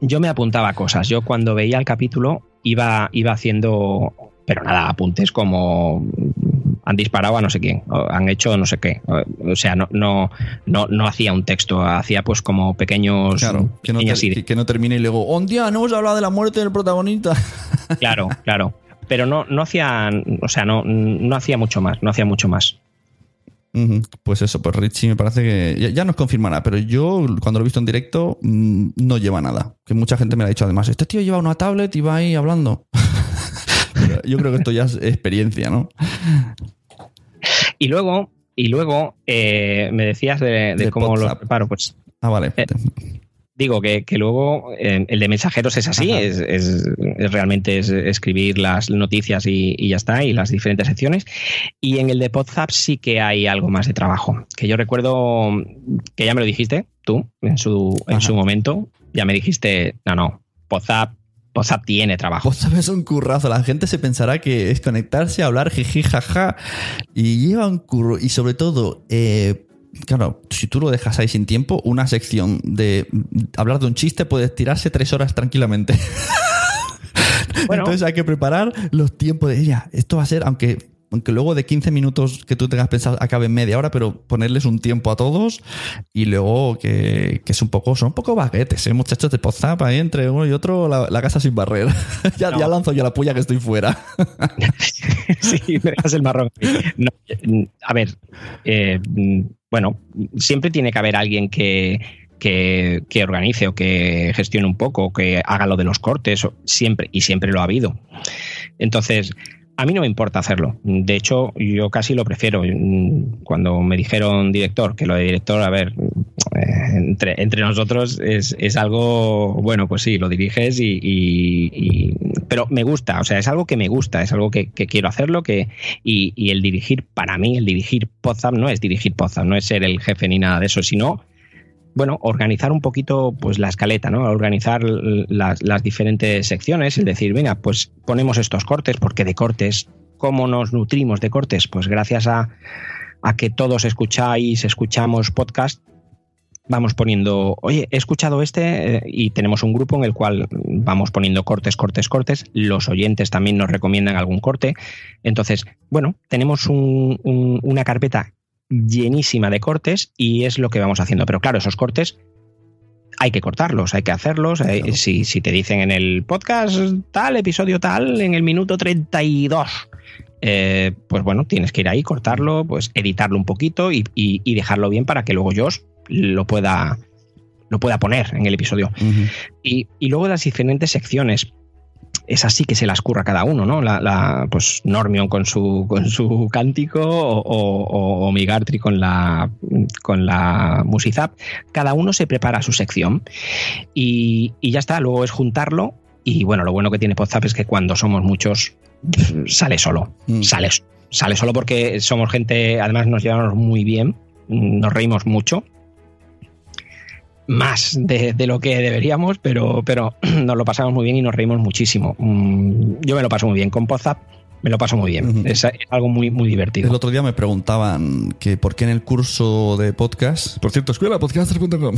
yo me apuntaba cosas. Yo cuando veía el capítulo iba, iba haciendo, pero nada, apuntes como han disparado a no sé quién, han hecho no sé qué. O sea, no, no, no, no hacía un texto, hacía pues como pequeños. Claro, que no, que, no termine y luego, un día no hemos hablado de la muerte del protagonista. Claro, claro. Pero no, no hacía, o sea, no, no hacía mucho más, no hacía mucho más. Pues eso, pues Richie me parece que ya, nos confirmará, pero yo cuando lo he visto en directo mm, no lleva nada. Que mucha gente me lo ha dicho además, este tío lleva una tablet y va ahí hablando. Yo creo que esto ya es experiencia, ¿no? Y luego, y luego eh, me decías de, cómo lo preparo, pues. Ah, vale. Eh, digo que, luego eh, el de mensajeros es así, es, realmente es escribir las noticias y, ya está, y las diferentes secciones. Y en el de WhatsApp sí que hay algo más de trabajo. Que yo recuerdo que ya me lo dijiste tú en su, en su momento, ya me dijiste, no, no, WhatsApp WhatsApp tiene trabajo. WhatsApp es un currazo. La gente se pensará que es conectarse, hablar, jiji, jaja. Y lleva un curro. Y sobre todo, eh, claro, si tú lo dejas ahí sin tiempo, una sección de hablar de un chiste puede tirarse tres horas tranquilamente. Entonces hay que preparar los tiempos de ella. Esto va a ser, aunque aunque luego de 15 minutos que tú tengas pensado acabe en media hora, pero ponerles un tiempo a todos y luego que, es un poco, son un poco baguetes, ¿eh? muchachos de WhatsApp ahí entre uno y otro, la, casa sin barrer. ya, lanzo yo la puya que estoy fuera. sí, me dejas el marrón. a ver, eh, bueno, siempre tiene que haber alguien que, que, que, organice o que gestione un poco, que haga lo de los cortes, siempre, y siempre lo ha habido. Entonces, a mí no me importa hacerlo. De hecho, yo casi lo prefiero. Cuando me dijeron director, que lo de director, a ver, eh, entre, nosotros es, algo, bueno, pues sí, lo diriges y, Pero me gusta, o sea, es algo que me gusta, es algo que, quiero hacerlo que, y, el dirigir, para mí, el dirigir Podzap no es dirigir Podzap, no es ser el jefe ni nada de eso, sino bueno, organizar un poquito pues la escaleta, ¿no? Organizar las, diferentes secciones, es decir, venga, pues ponemos estos cortes, porque de cortes, ¿cómo nos nutrimos de cortes? Pues gracias a, que todos escucháis, escuchamos podcast, vamos poniendo, oye, he escuchado este eh, y tenemos un grupo en el cual vamos poniendo cortes, cortes, cortes. Los oyentes también nos recomiendan algún corte. Entonces, bueno, tenemos una carpeta llenísima de cortes y es lo que vamos haciendo. Pero claro, esos cortes hay que cortarlos, hay que hacerlos. Eh, si, si, te dicen en el podcast tal, episodio tal, en el minuto 32, eh, pues bueno, tienes que ir ahí, cortarlo, pues editarlo un poquito y, y, dejarlo bien para que luego yo lo pueda, lo pueda poner en el episodio. y, y luego las diferentes secciones es así que se las curra cada uno, ¿no? La, pues Normion con su, con su cántico o, o, Migartri con la, con la Musizap. Cada uno se prepara su sección y, ya está. Luego es juntarlo y bueno, lo bueno que tiene Podzap es que cuando somos muchos sale solo. Mm. Sale, sale solo porque somos gente, además nos llevamos muy bien, nos reímos mucho más de, lo que deberíamos, pero, pero nos lo pasamos muy bien y nos reímos muchísimo. Mm, yo me lo paso muy bien con Pozap. Me lo paso muy bien. es, algo muy, muy divertido. El otro día me preguntaban que por qué en el curso de podcast, por cierto, escuelapodcaster.com,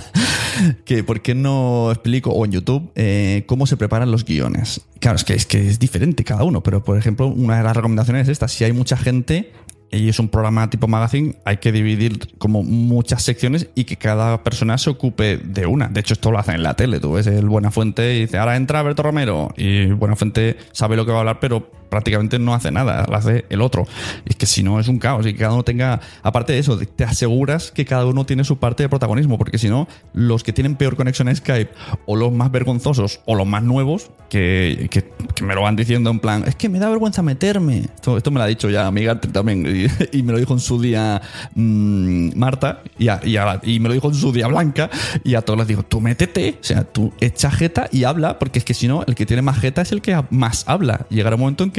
que por qué no explico, o en YouTube, eh, cómo se preparan los guiones. Claro, es que, es que es diferente cada uno, pero por ejemplo, una de las recomendaciones es esta. Si hay mucha gente y es un programa tipo magazine, hay que dividir como muchas secciones y que cada persona se ocupe de una. De hecho, esto lo hacen en la tele. Tú ves el Buenafuente y dice, ahora entra Alberto Romero. Y Buenafuente sabe lo que va a hablar, pero prácticamente no hace nada, lo hace el otro. Y es que si no es un caos y que cada uno tenga, aparte de eso, te aseguras que cada uno tiene su parte de protagonismo, porque si no, los que tienen peor conexión a Skype o los más vergonzosos o los más nuevos, que, me lo van diciendo en plan, es que me da vergüenza meterme. Esto, esto me lo ha dicho ya amiga también y, me lo dijo en su día mm, Marta y, y, me lo dijo en su día Blanca y a todos les digo, tú métete, o sea, tú echa jeta y habla, porque es que si no, el que tiene más jeta es el que más habla. Llegará un momento en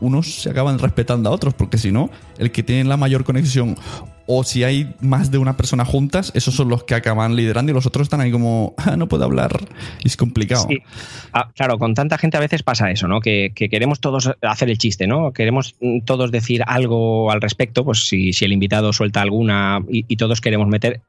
unos se acaban respetando a otros, porque si no, el que tiene la mayor conexión o si hay más de una persona juntas, esos son los que acaban liderando y los otros están ahí como, ah, no puedo hablar, es complicado. Ah, claro, con tanta gente a veces pasa eso, ¿no? Que, queremos todos hacer el chiste, ¿no? Queremos todos decir algo al respecto, pues si, si el invitado suelta alguna y todos queremos meter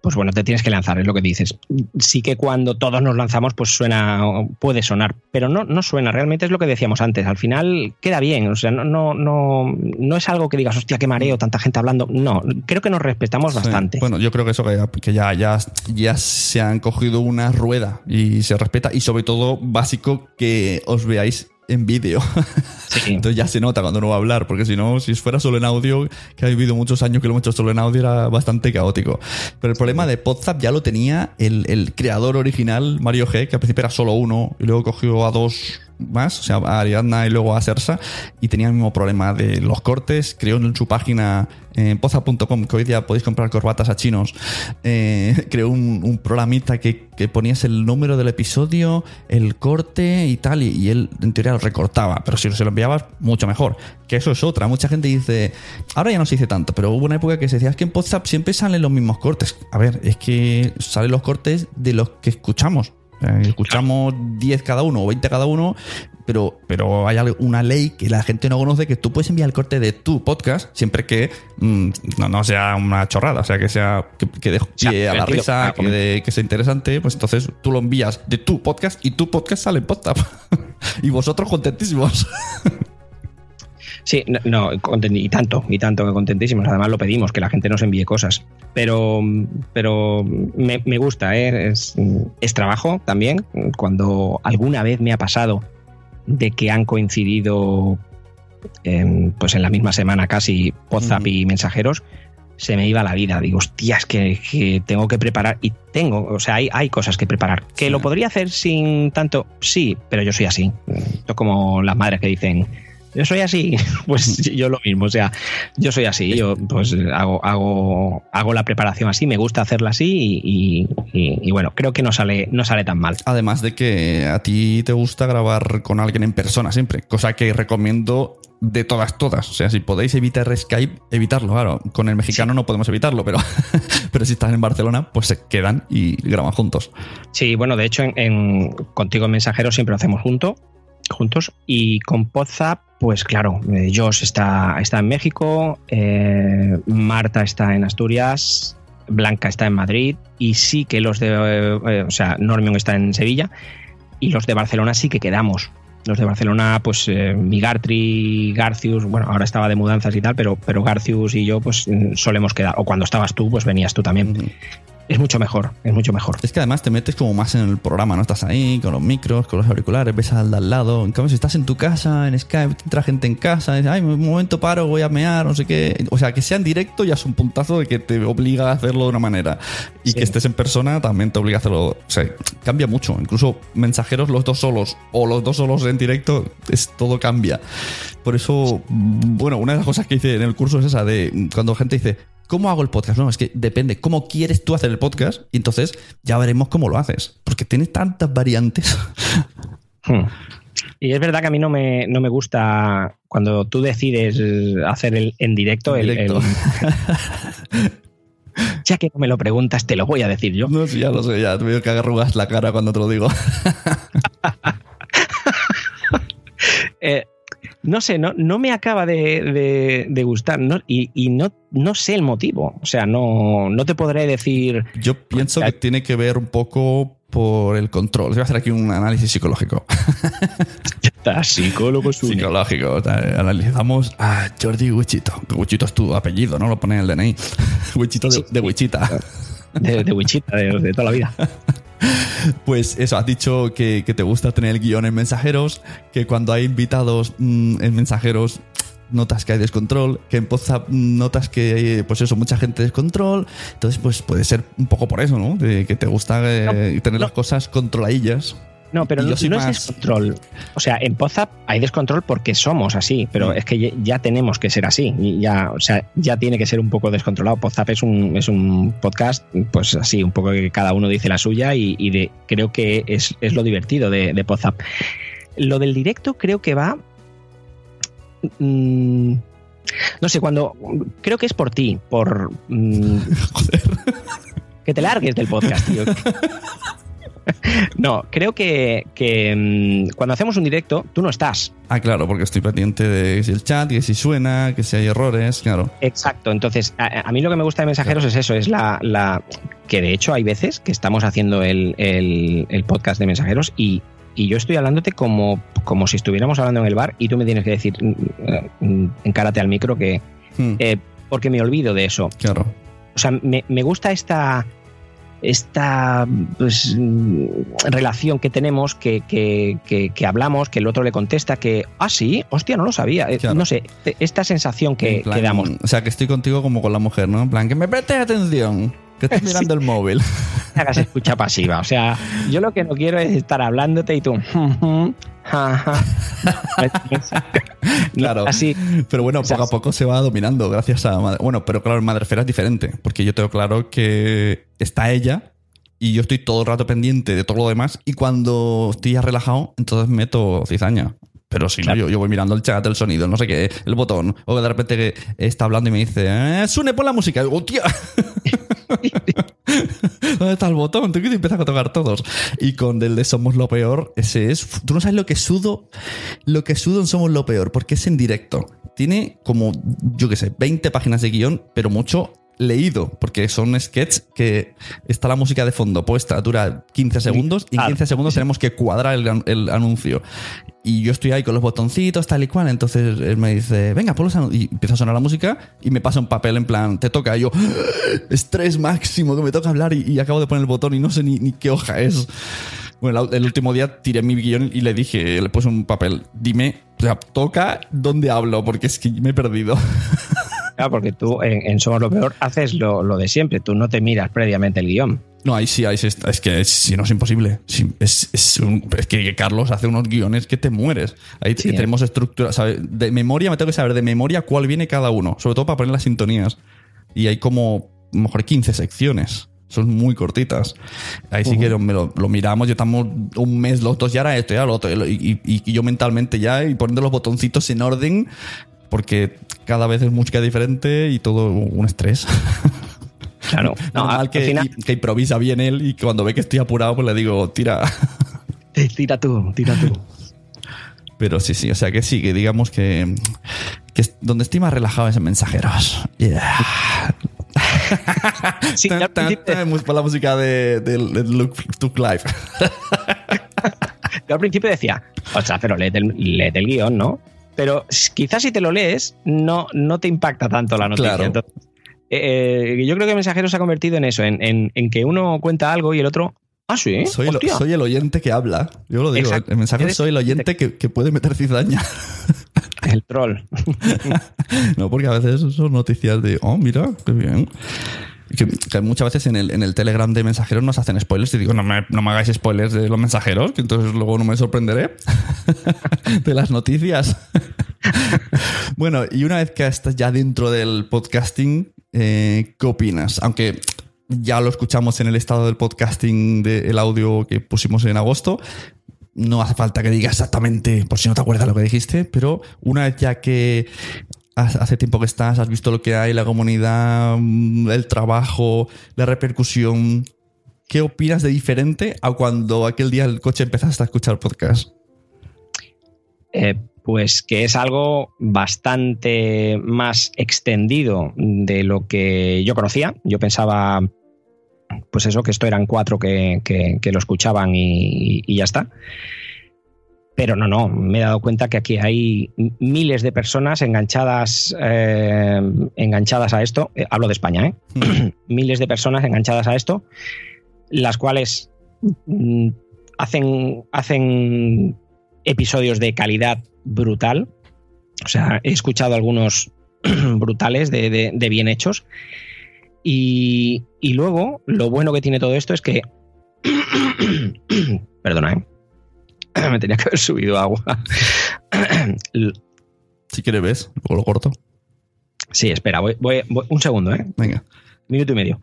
pues bueno, te tienes que lanzar, es lo que dices. Sí que cuando todos nos lanzamos, pues suena, puede sonar, pero no, no suena, realmente es lo que decíamos antes. Al final queda bien, o sea, no, no, no, no es algo que digas, hostia, qué mareo, tanta gente hablando. No, creo que nos respetamos bastante. Bueno, yo creo que eso que, ya, ya, ya se han cogido una rueda y se respeta, y sobre todo básico que os veáis en vídeo. Entonces ya se nota cuando uno va a hablar, porque si no, si fuera solo en audio, que ha vivido muchos años que lo hemos hecho solo en audio, era bastante caótico. Pero el problema de Podzap ya lo tenía el, el creador original, Mario G, que al principio era solo uno, y luego cogió a dos más, o sea, a Ariadna y luego a Sersa, y tenía el mismo problema de los cortes. Creó en su página en poza.com, que hoy día podéis comprar corbatas a chinos, eh, creó un, programita que, ponías el número del episodio, el corte y tal, y, él en teoría lo recortaba, pero si se lo enviabas, mucho mejor. Que eso es otra. Mucha gente dice, ahora ya no se dice tanto, pero hubo una época que se decía, es que en WhatsApp siempre salen los mismos cortes. A ver, es que salen los cortes de los que escuchamos. Escuchamos 10 cada uno o 20 cada uno, pero, pero hay una ley que la gente no conoce que tú puedes enviar el corte de tu podcast siempre que mm, no, sea una chorrada, o sea, que sea que, que deje a la risa, que, que, sea interesante, pues entonces tú lo envías de tu podcast y tu podcast sale en podcast. y vosotros contentísimos. Sí, no, y tanto, y tanto que contentísimos. Además lo pedimos, que la gente nos envíe cosas. Pero, pero me, gusta, ¿eh? es, trabajo también. Cuando alguna vez me ha pasado de que han coincidido en, pues en la misma semana casi WhatsApp y mensajeros, se me iba la vida. Digo, hostia, es que, tengo que preparar. Y tengo, o sea, hay, hay cosas que preparar. ¿Que lo podría hacer sin tanto? Sí, pero yo soy así. Esto como las madres que dicen, yo soy así, pues yo lo mismo, o sea, yo soy así, yo pues hago, hago, hago la preparación así, me gusta hacerla así y, bueno, creo que no sale, no sale tan mal. Además de que a ti te gusta grabar con alguien en persona siempre, cosa que recomiendo de todas, todas. O sea, si podéis evitar Skype, evitarlo, claro. Con el mexicano no podemos evitarlo, pero, pero si estás en Barcelona, pues se quedan y graban juntos. Sí, bueno, de hecho, en, Contigo en Mensajero siempre lo hacemos junto, juntos y con WhatsApp pues claro, eh, Josh está, está en México, eh, Marta está en Asturias, Blanca está en Madrid y sí que los de, eh, o sea, Normion está en Sevilla y los de Barcelona sí que quedamos. Los de Barcelona, pues Migartri, Garcius, bueno, ahora estaba de mudanzas y tal, pero, pero Garcius y yo pues solemos quedar, o cuando estabas tú, pues venías tú también. Es mucho mejor, es mucho mejor. Es que además te metes como más en el programa, ¿no? Estás ahí con los micros, con los auriculares, ves al de al lado. En cambio, si estás en tu casa, en Skype, entra gente en casa, dices, ay, un momento paro, voy a mear, no sé qué. O sea, que sea en directo ya es un puntazo de que te obliga a hacerlo de una manera. Y que estés en persona también te obliga a hacerlo. O sea, cambia mucho. Incluso mensajeros los dos solos o los dos solos en directo, es, todo cambia. Por eso, bueno, una de las cosas que hice en el curso es esa de cuando gente dice, ¿Cómo hago el podcast? No, es que depende cómo quieres tú hacer el podcast y entonces ya veremos cómo lo haces. Porque tiene tantas variantes. Hmm. Y es verdad que a mí no me, no me gusta cuando tú decides hacer el en directo, el, ya que no me lo preguntas, te lo voy a decir yo. No, sí, ya lo sé, ya te veo que arrugas la cara cuando te lo digo. eh, no sé, no, no me acaba de, gustar y, no, no sé el motivo. O sea, no, no te podré decir. Yo pienso que tiene que ver un poco por el control. Voy a hacer aquí un análisis psicológico. Está psicólogo Psicológico. Analizamos a Jordi Wichito. Wichito es tu apellido, ¿no? Lo pone en el DNI. Wichito de, Wichita. De, Wichita, de toda la vida. Pues eso, has dicho que, te gusta tener el guion en mensajeros, que cuando hay invitados mm, en mensajeros notas que hay descontrol, que en WhatsApp notas que hay, pues eso, mucha gente descontrol. Entonces, pues puede ser un poco por eso, ¿no? De que te gusta eh, tener las cosas controladillas. No, pero no, es descontrol. O sea, en WhatsApp hay descontrol porque somos así, pero es que ya tenemos que ser así. Ya, o sea, ya tiene que ser un poco descontrolado. WhatsApp es un, es un podcast, pues así, un poco que cada uno dice la suya y, de, creo que es, lo divertido de, de WhatsApp. Lo del directo creo que va. Mm, no sé, cuando. Creo que es por ti, por. Mm, Joder. Que te largues del podcast, tío. no, creo que, mm, cuando hacemos un directo, tú no estás. Ah, claro, porque estoy pendiente de si el chat, que si suena, que si hay errores, claro. Exacto, entonces a, mí lo que me gusta de mensajeros es eso, es la, la, que de hecho hay veces que estamos haciendo el, podcast de mensajeros y, yo estoy hablándote como, como si estuviéramos hablando en el bar y tú me tienes que decir, mm, mm, encárate al micro que... Hmm. Eh, porque me olvido de eso. Claro. O sea, me, me gusta esta esta pues, relación que tenemos, que, que, hablamos, que el otro le contesta, que, ah, sí, hostia, no lo sabía. Eh, no sé, esta sensación que, damos. O sea, que estoy contigo como con la mujer, ¿no? En plan, que me prestes atención. Que estoy mirando el móvil. Hagas escucha pasiva. O sea, yo lo que no quiero es estar hablándote y tú. claro. Así. Pero bueno, poco a poco se va dominando gracias a. Bueno, pero claro, Madrefera es diferente. Porque yo tengo claro que está ella y yo estoy todo el rato pendiente de todo lo demás. Y cuando estoy ya relajado, entonces meto cizaña. Pero si no, yo, voy mirando el chat, el sonido, no sé qué, el botón. O de repente está hablando y me dice, eh, Sune, pon la música. Y digo, tía. ¿Dónde está el botón? Tú que empiezas a tocar todos. Y con el de Somos lo peor, ese es. Tú no sabes lo que sudo, lo que sudo en Somos lo peor, porque es en directo. Tiene como, yo qué sé, 20 páginas de guion, pero mucho leído, porque son sketches que está la música de fondo puesta, dura 15 segundos y en 15 segundos tenemos que cuadrar el, anuncio. Y yo estoy ahí con los botoncitos, tal y cual. Entonces él me dice, venga, ponlos Y empieza a sonar la música y me pasa un papel en plan, te toca. Y yo, ¡Ah! estrés máximo, que me toca hablar y, acabo de poner el botón y no sé ni, qué hoja es. Bueno, el último día tiré mi guion y le dije, le puse un papel, dime, o sea, toca dónde hablo, porque es que me he perdido. porque tú en, Somos lo Peor haces lo, de siempre, tú no te miras previamente el guion. No, ahí sí, ahí sí es que si no es imposible. es, que Carlos hace unos guiones que te mueres. Ahí tenemos estructura, De memoria me tengo que saber de memoria cuál viene cada uno, sobre todo para poner las sintonías. Y hay como, a lo mejor 15 secciones. Son muy cortitas. Ahí sí que me lo, miramos, yo estamos un mes los dos, ya era esto, ya lo otro. Y, y, yo mentalmente ya, y poniendo los botoncitos en orden, porque cada vez es música diferente y todo un estrés. Claro, no, que, que, improvisa bien él y cuando ve que estoy apurado, pues le digo, tira. Tira tú, tira tú. Pero sí, sí, o sea que sí, que digamos que, que donde estoy más relajado es en mensajeros. Sí, por la música de, de, Look to Live. Yo al principio decía, o sea, pero léete el, el guion, ¿no? pero quizás si te lo lees, no, no te impacta tanto la noticia. Eh, yo creo que mensajero se ha convertido en eso, en, en- en que uno cuenta algo y el otro. Ah, sí. Soy el, hostia". soy el oyente que habla. Yo lo digo, Exacto. el mensaje Eres- soy el oyente que, que puede meter cizaña. El troll. no, porque a veces son noticias de, oh, mira, qué bien. Que, que muchas veces en el, en el Telegram de mensajeros nos hacen spoilers y digo, no me, no me hagáis spoilers de los mensajeros, que entonces luego no me sorprenderé de las noticias. bueno, y una vez que estás ya dentro del podcasting, eh, ¿qué opinas? Aunque ya lo escuchamos en el estado del podcasting del audio que pusimos en agosto. No hace falta que diga exactamente, por si no te acuerdas lo que dijiste, pero una vez ya que hace tiempo que estás, has visto lo que hay, la comunidad, mm, el trabajo, la repercusión, ¿qué opinas de diferente a cuando aquel día el coche empezaste a escuchar podcast? Eh, pues que es algo bastante más extendido de lo que yo conocía. Yo pensaba, pues eso, que esto eran cuatro que, que- que lo escuchaban y, y ya está. Pero no, no, me he dado cuenta que aquí hay miles de personas enganchadas, eh, enganchadas a esto. Eh, hablo de España, ¿eh? miles de personas enganchadas a esto, las cuales mm, hacen, hacen episodios de calidad brutal. O sea, he escuchado algunos brutales de, de- de bien hechos. Y, y luego, lo bueno que tiene todo esto es que. Perdona, ¿eh? Me tenía que haber subido agua. Si quieres, ves, luego lo corto. sí, espera, voy, voy- voy- un segundo, ¿eh? Venga. Minuto y medio.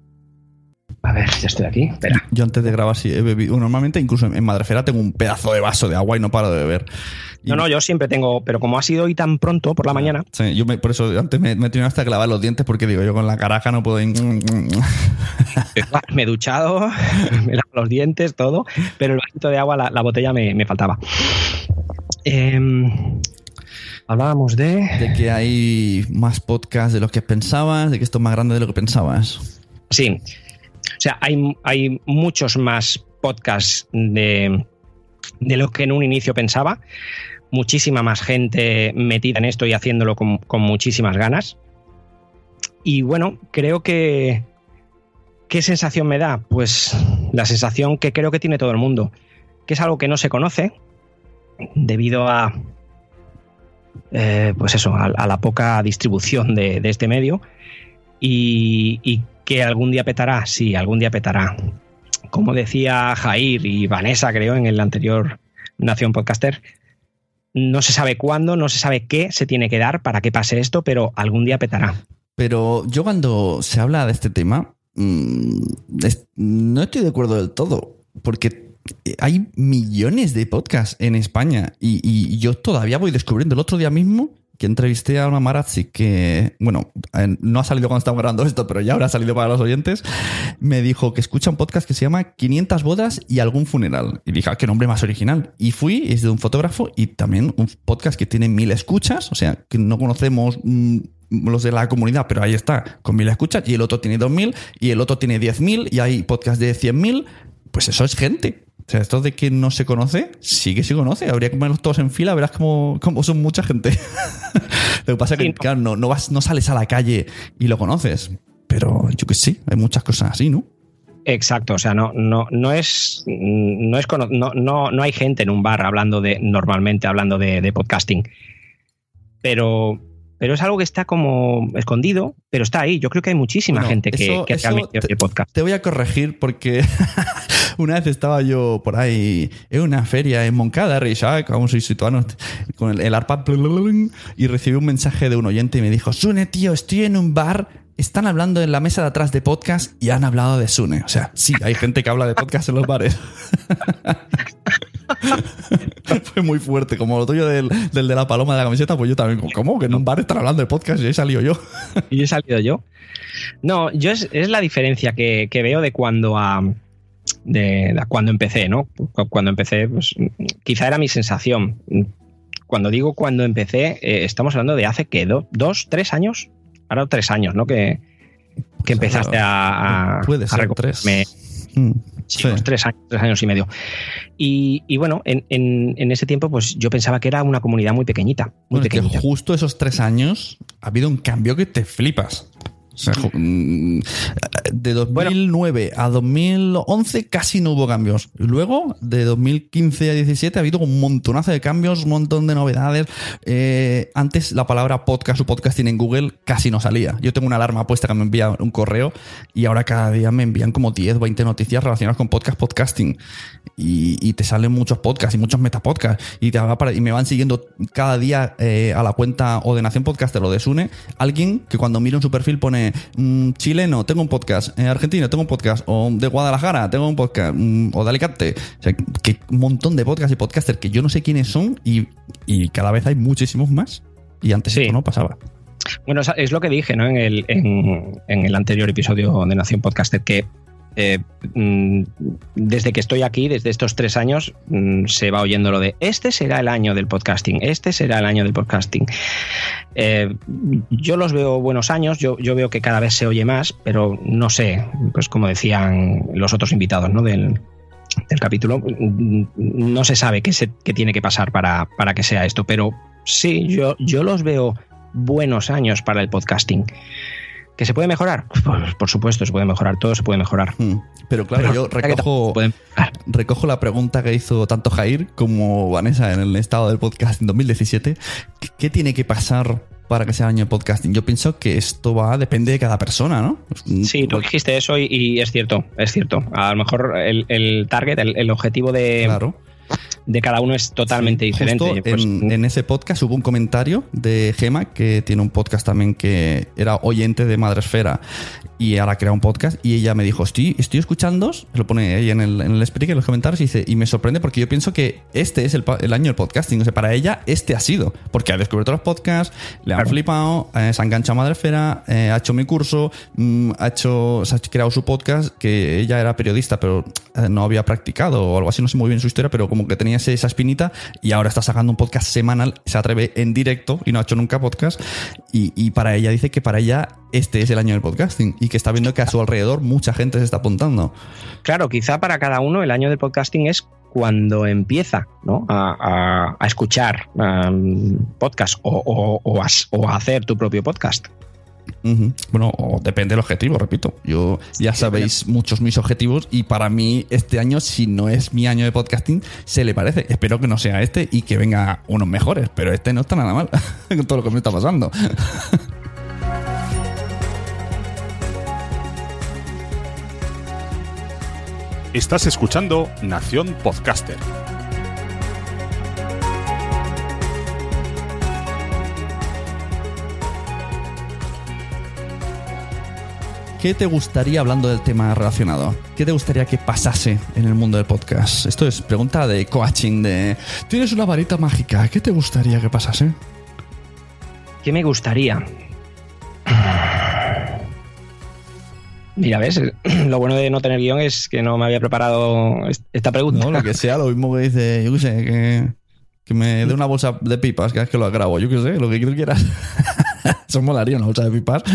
A ver, ya estoy aquí. Espera. Yo antes de grabar sí he bebido. Normalmente, incluso en Madrefera, tengo un pedazo de vaso de agua y no paro de beber. Y- No, no, yo siempre tengo, pero como ha sido hoy tan pronto por la mañana, Sí, yo me- por eso antes me, me he tenido hasta que lavar los dientes porque digo, yo con la caraja no puedo. ir- me he duchado, me lavo los dientes, todo, pero el vasito de agua, la, la botella me, me faltaba. Em, hablábamos de. De que hay más podcasts de los que pensabas, de que esto es más grande de lo que pensabas. Sí. O sea, hay, hay muchos más podcasts de, de lo que en un inicio pensaba. Muchísima más gente metida en esto y haciéndolo con, con muchísimas ganas. Y bueno, creo que. ¿Qué sensación me da? Pues la sensación que creo que tiene todo el mundo. Que es algo que no se conoce debido a. eh, pues eso, a, la poca distribución de, de este medio. Y, y que algún día petará, sí, algún día petará. Como decía Jair y Vanessa, creo, en el anterior Nación Podcaster, no se sabe cuándo, no se sabe qué se tiene que dar para que pase esto, pero algún día petará. Pero yo cuando se habla de este tema, mm, no estoy de acuerdo del todo, porque hay millones de podcasts en España y yo todavía voy descubriendo el otro día mismo que entrevisté a Alma Marazzi, que, bueno, eh, no ha salido cuando estamos grabando esto, pero ya habrá salido para los oyentes, me dijo que escucha un podcast que se llama 500 bodas y algún funeral. Y dije, ah, qué nombre más original. Y fui, es de un fotógrafo y también un podcast que tiene mil escuchas, o sea, que no conocemos mm, los de la comunidad, pero ahí está, con mil escuchas, y el otro tiene 2000, y el otro tiene 10.000, y hay podcast de 100.000, pues eso es gente. O sea, esto de que no se conoce, sí que se conoce. Habría que ponerlos todos en fila, verás cómo, cómo son mucha gente. lo que pasa es que, Sí, no. claro, no, no, vas, no sales a la calle y lo conoces. Pero yo que sí, hay muchas cosas así, ¿no? Exacto, o sea, no, no, no es. No, es no, no, no hay gente en un bar hablando de. normalmente hablando de, de podcasting. Pero. Pero es algo que está como escondido, pero está ahí. Yo creo que hay muchísima Bueno, gente que, eso- que realmente te- podcast. Te voy a corregir porque una vez estaba yo por ahí en una feria en Moncada, Reixac, vamos soy situarnos con el, el arpad y recibí un mensaje de un oyente y me dijo, Sune, tío, estoy en un bar, están hablando en la mesa de atrás de podcast y han hablado de Sune. O sea, sí, hay gente que habla de podcast en los bares. Fue muy fuerte, como lo tuyo del, del de la paloma de la camiseta, pues yo también, ¿cómo? Que en un bar están hablando de podcast y he salido yo. Y he salido yo. No, yo es, es la diferencia que, que veo de cuando a. De, de cuando empecé, ¿no? Cu- Cuando empecé, pues quizá era mi sensación. cuando digo cuando empecé, eh, estamos hablando de hace que dos, tres años. Ahora tres años, ¿no? Que, que empezaste a, a, Puede ser tres. Mm, sí, Unos tres años, tres años y medio. Y, y bueno, en, en, en, ese tiempo, pues yo pensaba que era una comunidad muy pequeñita. Muy bueno, pequeñita. Es que justo esos tres años ha habido un cambio que te flipas. O mm, de 2009 bueno, a 2011 casi no hubo cambios. Luego, de 2015 a 2017 ha habido un montonazo de cambios, un montón de novedades. Eh, antes la palabra podcast o podcasting en Google casi no salía. Yo tengo una alarma puesta que me envía un correo y ahora cada día me envían como 10, 20 noticias relacionadas con podcast, podcasting. Y, y te salen muchos podcasts y muchos metapodcasts. Y, te va para, y me van siguiendo cada día eh, a la cuenta o de Nación Podcaster o de Sune alguien que cuando miro en su perfil pone mm, chileno, tengo un podcast, eh, argentino, tengo un podcast, o de Guadalajara, tengo un podcast, mm, o de Alicante. O sea, que un montón de podcasts y podcasters que yo no sé quiénes son y, y cada vez hay muchísimos más. Y antes sí. esto no pasaba. Bueno, es lo que dije ¿no? en, el, en, en el anterior episodio de Nación Podcaster, que eh, desde que estoy aquí, desde estos tres años, se va oyendo lo de este será el año del podcasting, este será el año del podcasting. Eh, yo los veo buenos años, yo, yo, veo que cada vez se oye más, pero no sé, pues como decían los otros invitados ¿no? del, del capítulo, no se sabe qué, se, qué tiene que pasar para, para, que sea esto, pero sí, yo, yo los veo buenos años para el podcasting. ¿Que se puede mejorar? Pues, por supuesto, se puede mejorar, todo se puede mejorar. Hmm. Pero claro, Pero, yo recojo, recojo la pregunta que hizo tanto Jair como Vanessa en el estado del podcast en 2017. ¿Qué tiene que pasar para que sea año de podcasting? Yo pienso que esto va, depende de cada persona, ¿no? Sí, tú dijiste eso y, y es cierto, es cierto. A lo mejor el, el target, el, el, objetivo de... Claro de cada uno es totalmente sí, diferente. Pues, en, en, ese podcast hubo un comentario de Gema, que tiene un podcast también que era oyente de Madresfera y ahora crea un podcast y ella me dijo, estoy, estoy escuchando, se lo pone ahí en el, en el speaker, en los comentarios y dice, y me sorprende porque yo pienso que este es el, el año del podcasting, o sea, para ella este ha sido, porque ha descubierto los podcasts, le han claro. flipado, eh, se ha enganchado a Madresfera, eh, ha hecho mi curso, mmm, ha hecho, se ha creado su podcast, que ella era periodista, pero eh, no había practicado o algo así, no sé muy bien su historia, pero como que tenía esa espinita y ahora está sacando un podcast semanal, se atreve en directo y no ha hecho nunca podcast y, para ella dice que para ella este es el año del podcasting y que está viendo que a su alrededor mucha gente se está apuntando. Claro, quizá para cada uno el año del podcasting es cuando empieza ¿no? a, a, escuchar um, podcast o, o, o a hacer tu propio podcast. Uh -huh. Bueno, depende del objetivo, repito. Yo ya sabéis sí, muchos mis objetivos y para mí este año, si no es mi año de podcasting, se le parece. Espero que no sea este y que venga unos mejores, pero este no está nada mal con todo lo que me está pasando. Estás escuchando Nación Podcaster. ¿Qué te gustaría, hablando del tema relacionado, qué te gustaría que pasase en el mundo del podcast? Esto es pregunta de coaching, de... Tienes una varita mágica, ¿qué te gustaría que pasase? ¿Qué me gustaría? Mira, ves, lo bueno de no tener guion es que no me había preparado esta pregunta. No, lo que sea, lo mismo que dice, yo qué sé, que, que me dé una bolsa de pipas cada vez que lo grabo, yo qué sé, lo que tú quieras. Eso molaría una bolsa de pipas.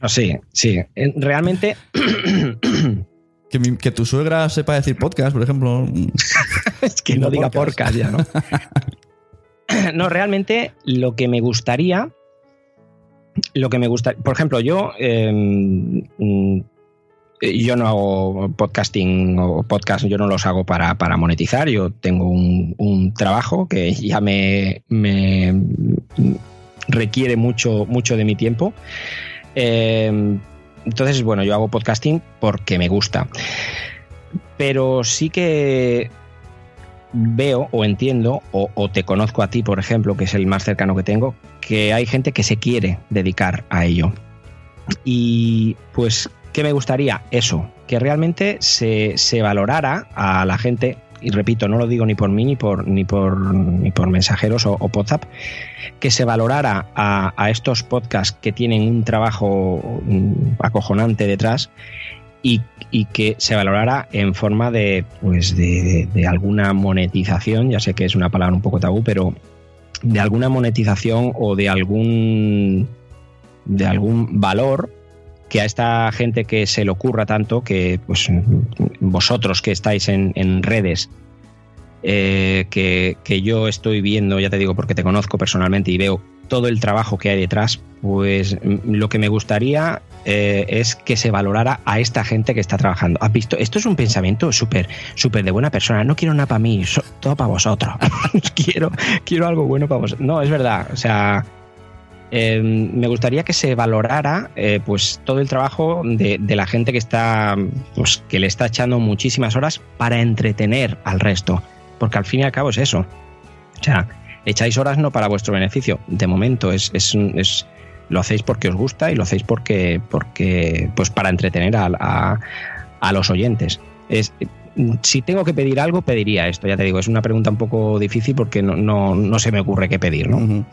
No, sí, sí. Realmente. que, mi, que, tu suegra sepa decir podcast, por ejemplo. es que no, no diga podcast ya, ¿no? no, realmente lo que me gustaría. Lo que me gusta. Por ejemplo, yo. Eh, yo no hago podcasting o podcast, yo no los hago para, para monetizar. Yo tengo un, un trabajo que ya me, me requiere mucho, mucho de mi tiempo. Eh, entonces, bueno, yo hago podcasting porque me gusta. Pero sí que veo o entiendo, o, o, te conozco a ti, por ejemplo, que es el más cercano que tengo, que hay gente que se quiere dedicar a ello. Y pues, ¿qué me gustaría? Eso, que realmente se, se valorara a la gente y repito, no lo digo ni por mí ni por, ni por, ni por mensajeros o, WhatsApp, que se valorara a, a, estos podcasts que tienen un trabajo acojonante detrás y, y que se valorara en forma de, pues de, de, alguna monetización, ya sé que es una palabra un poco tabú, pero de alguna monetización o de algún de algún valor que a esta gente que se le ocurra tanto, que pues vosotros que estáis en, redes, eh, que, yo estoy viendo, ya te digo, porque te conozco personalmente y veo todo el trabajo que hay detrás, pues lo que me gustaría eh, es que se valorara a esta gente que está trabajando. ¿Has visto? Esto es un pensamiento súper, súper de buena persona. No quiero nada para mí, todo para vosotros. quiero, quiero algo bueno para vosotros. No, es verdad. O sea, eh, me gustaría que se valorara eh, pues todo el trabajo de, de, la gente que está pues, que le está echando muchísimas horas para entretener al resto. Porque al fin y al cabo es eso. O sea echáis horas no para vuestro beneficio. De momento es, es, es lo hacéis porque os gusta y lo hacéis porque porque pues para entretener a, a, a los oyentes. Es si tengo que pedir algo, pediría esto, ya te digo, es una pregunta un poco difícil porque no, no, no se me ocurre qué pedir, ¿no? Uh -huh.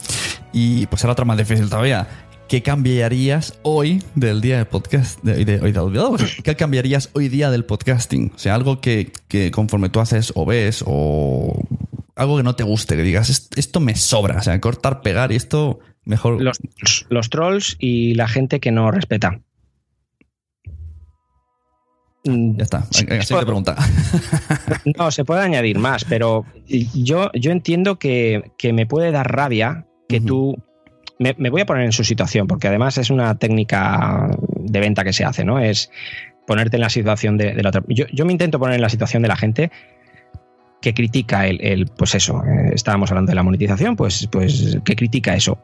Y pues ahora otra más difícil todavía. ¿Qué cambiarías hoy del día del podcast? De, de, de, de, ¿Qué cambiarías hoy día del podcasting? O sea, algo que, que, conforme tú haces o ves o algo que no te guste, que digas, esto me sobra, o sea, cortar, pegar y esto mejor. Los, los trolls y la gente que no respeta. Ya está, así te pregunta. No, se puede añadir más, pero yo, yo entiendo que, que me puede dar rabia que uh -huh. tú. Me, me, voy a poner en su situación, porque además es una técnica de venta que se hace, ¿no? Es ponerte en la situación de, de la otra. Yo, yo, me intento poner en la situación de la gente que critica el, el pues eso, eh, estábamos hablando de la monetización, pues, pues que critica eso.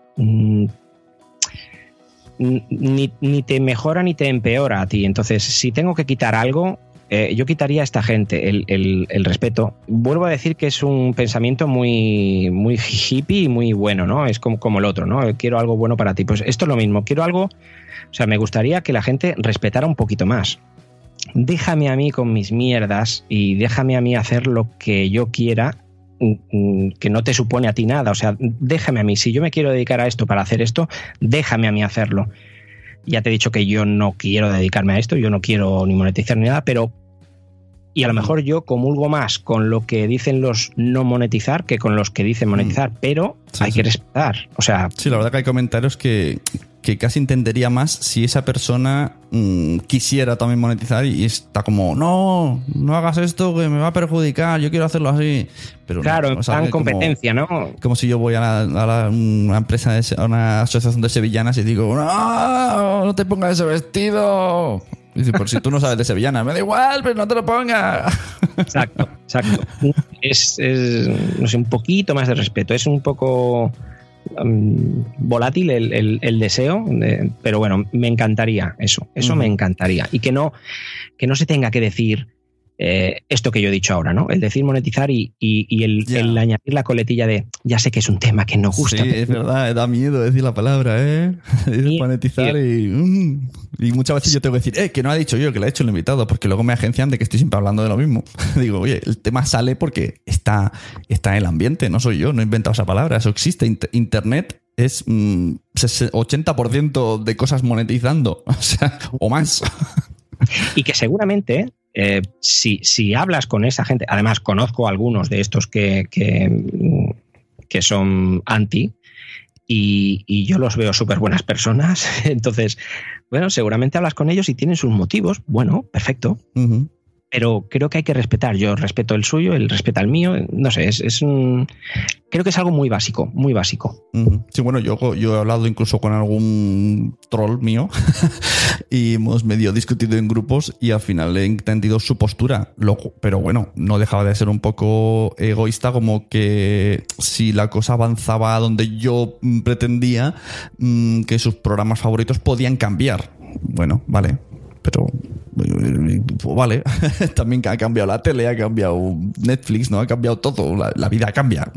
Ni, ni, te mejora ni te empeora a ti. Entonces, si tengo que quitar algo, eh, yo quitaría a esta gente el, el, el, respeto. Vuelvo a decir que es un pensamiento muy, muy hippie y muy bueno, ¿no? Es como, como el otro, ¿no? Quiero algo bueno para ti. Pues esto es lo mismo. Quiero algo. O sea, me gustaría que la gente respetara un poquito más. Déjame a mí con mis mierdas y déjame a mí hacer lo que yo quiera que no te supone a ti nada. O sea, déjame a mí. Si yo me quiero dedicar a esto para hacer esto, déjame a mí hacerlo. Ya te he dicho que yo no quiero dedicarme a esto, yo no quiero ni monetizar ni nada, pero. Y a lo mejor yo comulgo más con lo que dicen los no monetizar que con los que dicen monetizar, pero sí, hay sí. que respetar. O sea. Sí, la verdad que hay comentarios que, que casi entendería más si esa persona mmm, quisiera también monetizar y está como, no, no hagas esto que me va a perjudicar, yo quiero hacerlo así. Pero claro, no, o sea, en competencia, como, ¿no? Como si yo voy a, la, a la, una empresa, de, a una asociación de sevillanas y digo, no, no te pongas ese vestido. Y dice, por si tú no sabes de sevillana, me da igual, pero no te lo pongas. Exacto, exacto. Es, es, no sé, un poquito más de respeto. Es un poco um, volátil el, el, el deseo, de, pero bueno, me encantaría eso. Eso uh -huh. me encantaría. Y que no, que no se tenga que decir eh, esto que yo he dicho ahora, ¿no? El decir monetizar y, y, y el, yeah. el, añadir la coletilla de ya sé que es un tema que no gusta. Sí, es verdad, da miedo decir la palabra, ¿eh? Y, monetizar y, mm, y, muchas veces yo tengo que decir, eh, que no ha dicho yo, que lo ha hecho el invitado, porque luego me agencian de que estoy siempre hablando de lo mismo. Digo, oye, el tema sale porque está, está en el ambiente, no soy yo, no he inventado esa palabra, eso existe. Internet es mm, 80% de cosas monetizando, o sea, o más. Y que seguramente eh, si, si, hablas con esa gente, además conozco algunos de estos que, que, que son anti, y, y, yo los veo súper buenas personas, entonces, bueno, seguramente hablas con ellos y tienen sus motivos, bueno, perfecto. Pero creo que hay que respetar. Yo respeto el suyo, él respeta el mío. No sé, es, un. Creo que es algo muy básico, muy básico. Sí, bueno, yo, yo he hablado incluso con algún troll mío y hemos medio discutido en grupos y al final he entendido su postura. Pero bueno, no dejaba de ser un poco egoísta, como que si la cosa avanzaba a donde yo pretendía, mm, que sus programas favoritos podían cambiar. Bueno, vale, pero pues vale, también ha cambiado la tele, ha cambiado Netflix, ¿no? Ha cambiado todo, la, la vida cambia.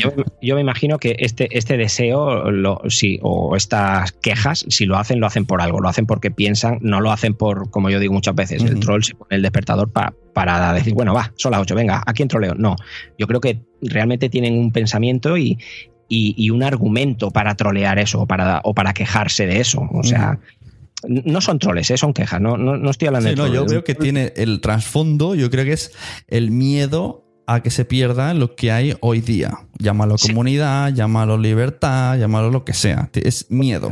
Yo, yo, me imagino que este, este deseo lo, sí, o estas quejas, si lo hacen, lo hacen por algo, lo hacen porque piensan, no lo hacen por, como yo digo muchas veces, uh -huh. el troll se pone el despertador pa, para decir, bueno, va, son las 8, venga, ¿a quién troleo? No, yo creo que realmente tienen un pensamiento y, y, y un argumento para trolear eso o para, o para quejarse de eso. O sea, uh -huh no son troles, ¿eh? son quejas, no, no, no estoy hablando sí, de no. Yo creo que tiene el trasfondo, yo creo que es el miedo a que se pierda lo que hay hoy día. Llámalo comunidad, llámalo libertad, llámalo lo que sea. Es miedo.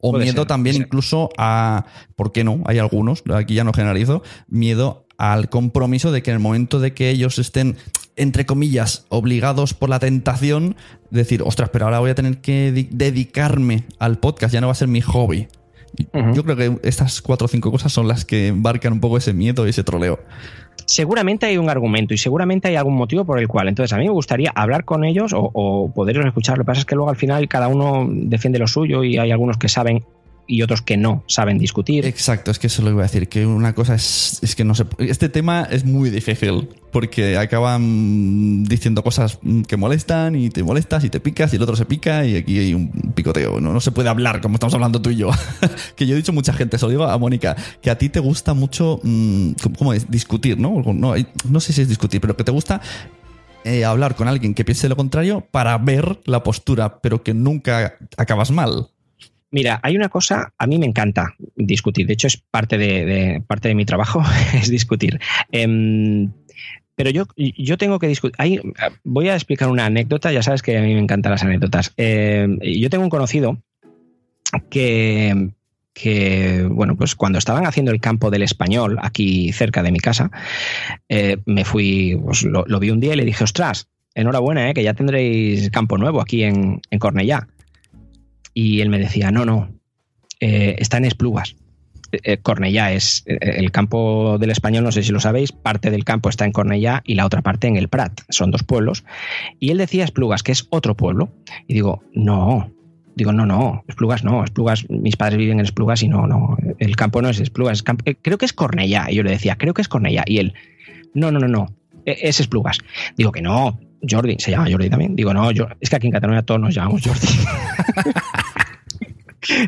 O Puede miedo ser, también incluso a, ¿por qué no? Hay algunos, aquí ya no generalizo, miedo al compromiso de que en el momento de que ellos estén, entre comillas, obligados por la tentación, decir, ostras, pero ahora voy a tener que di- dedicarme al podcast, ya no va a ser mi hobby. Yo creo que estas cuatro o cinco cosas son las que embarcan un poco ese miedo y ese troleo. seguramente hay un argumento y seguramente hay algún motivo por el cual. Entonces, a mí me gustaría hablar con ellos o, o poderlos escuchar. Lo que pasa es que luego al final cada uno defiende lo suyo y hay algunos que saben y otros que no saben discutir. Exacto, es que eso lo iba a decir, que una cosa es, es que no sé, este tema es muy difícil, porque acaban diciendo cosas que molestan y te molestas y te picas y el otro se pica y aquí hay un picoteo, no, no se puede hablar como estamos hablando tú y yo. que yo he dicho mucha gente, se lo digo a Mónica, que a ti te gusta mucho, mm, ¿cómo- ¿cómo es? Discutir, ¿no? No, no sé si es discutir, pero que te gusta eh, hablar con alguien que piense lo contrario para ver la postura, pero que nunca acabas mal. Mira, hay una cosa, a mí me encanta discutir. De hecho, es parte de, parte de mi trabajo, es discutir. Em, pero yo, yo tengo que discutir. Voy a explicar una anécdota. Ya sabes que a mí me encantan las anécdotas. Em, yo tengo un conocido que, que, bueno, pues cuando estaban haciendo el campo del español aquí cerca de mi casa, eh, me fui, pues lo, lo vi un día y le dije, ostras, enhorabuena, eh, que ya tendréis campo nuevo aquí en, en Cornellá. Y él me decía, no, no, eh, está en Esplugas. Eh, eh, Cornellá es el campo del español, no sé si lo sabéis, parte del campo está en Cornellá y la otra parte en el Prat. Son dos pueblos. Y él decía Esplugas, que es otro pueblo. Y digo, no. Digo, no, no, Esplugas no, Esplugas, mis padres viven en Esplugas y no, no, el campo no es Esplugas, creo que es Cornellá. Y yo le decía, creo que es Cornellá. Y él, no, no, no, no, eh, es Esplugas. Digo que no, Jordi, se llama Jordi también. Digo, no, yo, es que aquí en Cataluña todos nos llamamos Jordi.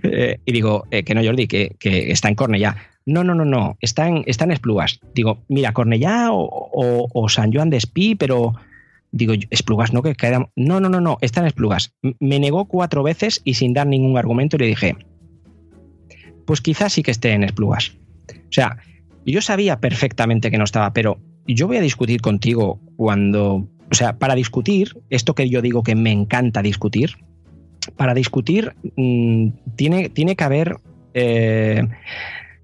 Eh, y digo, eh, que no, Jordi, que, que está en Cornellá. No, no, no, no, está en, está en Esplugas. Digo, mira, Cornellá o, San Joan de Espí, pero digo, Esplugas no, que queda... No, no, no, no, está en Esplugas. Me negó cuatro veces y sin dar ningún argumento le dije, pues quizás sí que esté en Esplugas. O sea, yo sabía perfectamente que no estaba, pero yo voy a discutir contigo cuando... O sea, para discutir, esto que yo digo que me encanta discutir, para discutir mm, tiene, tiene que haber eh,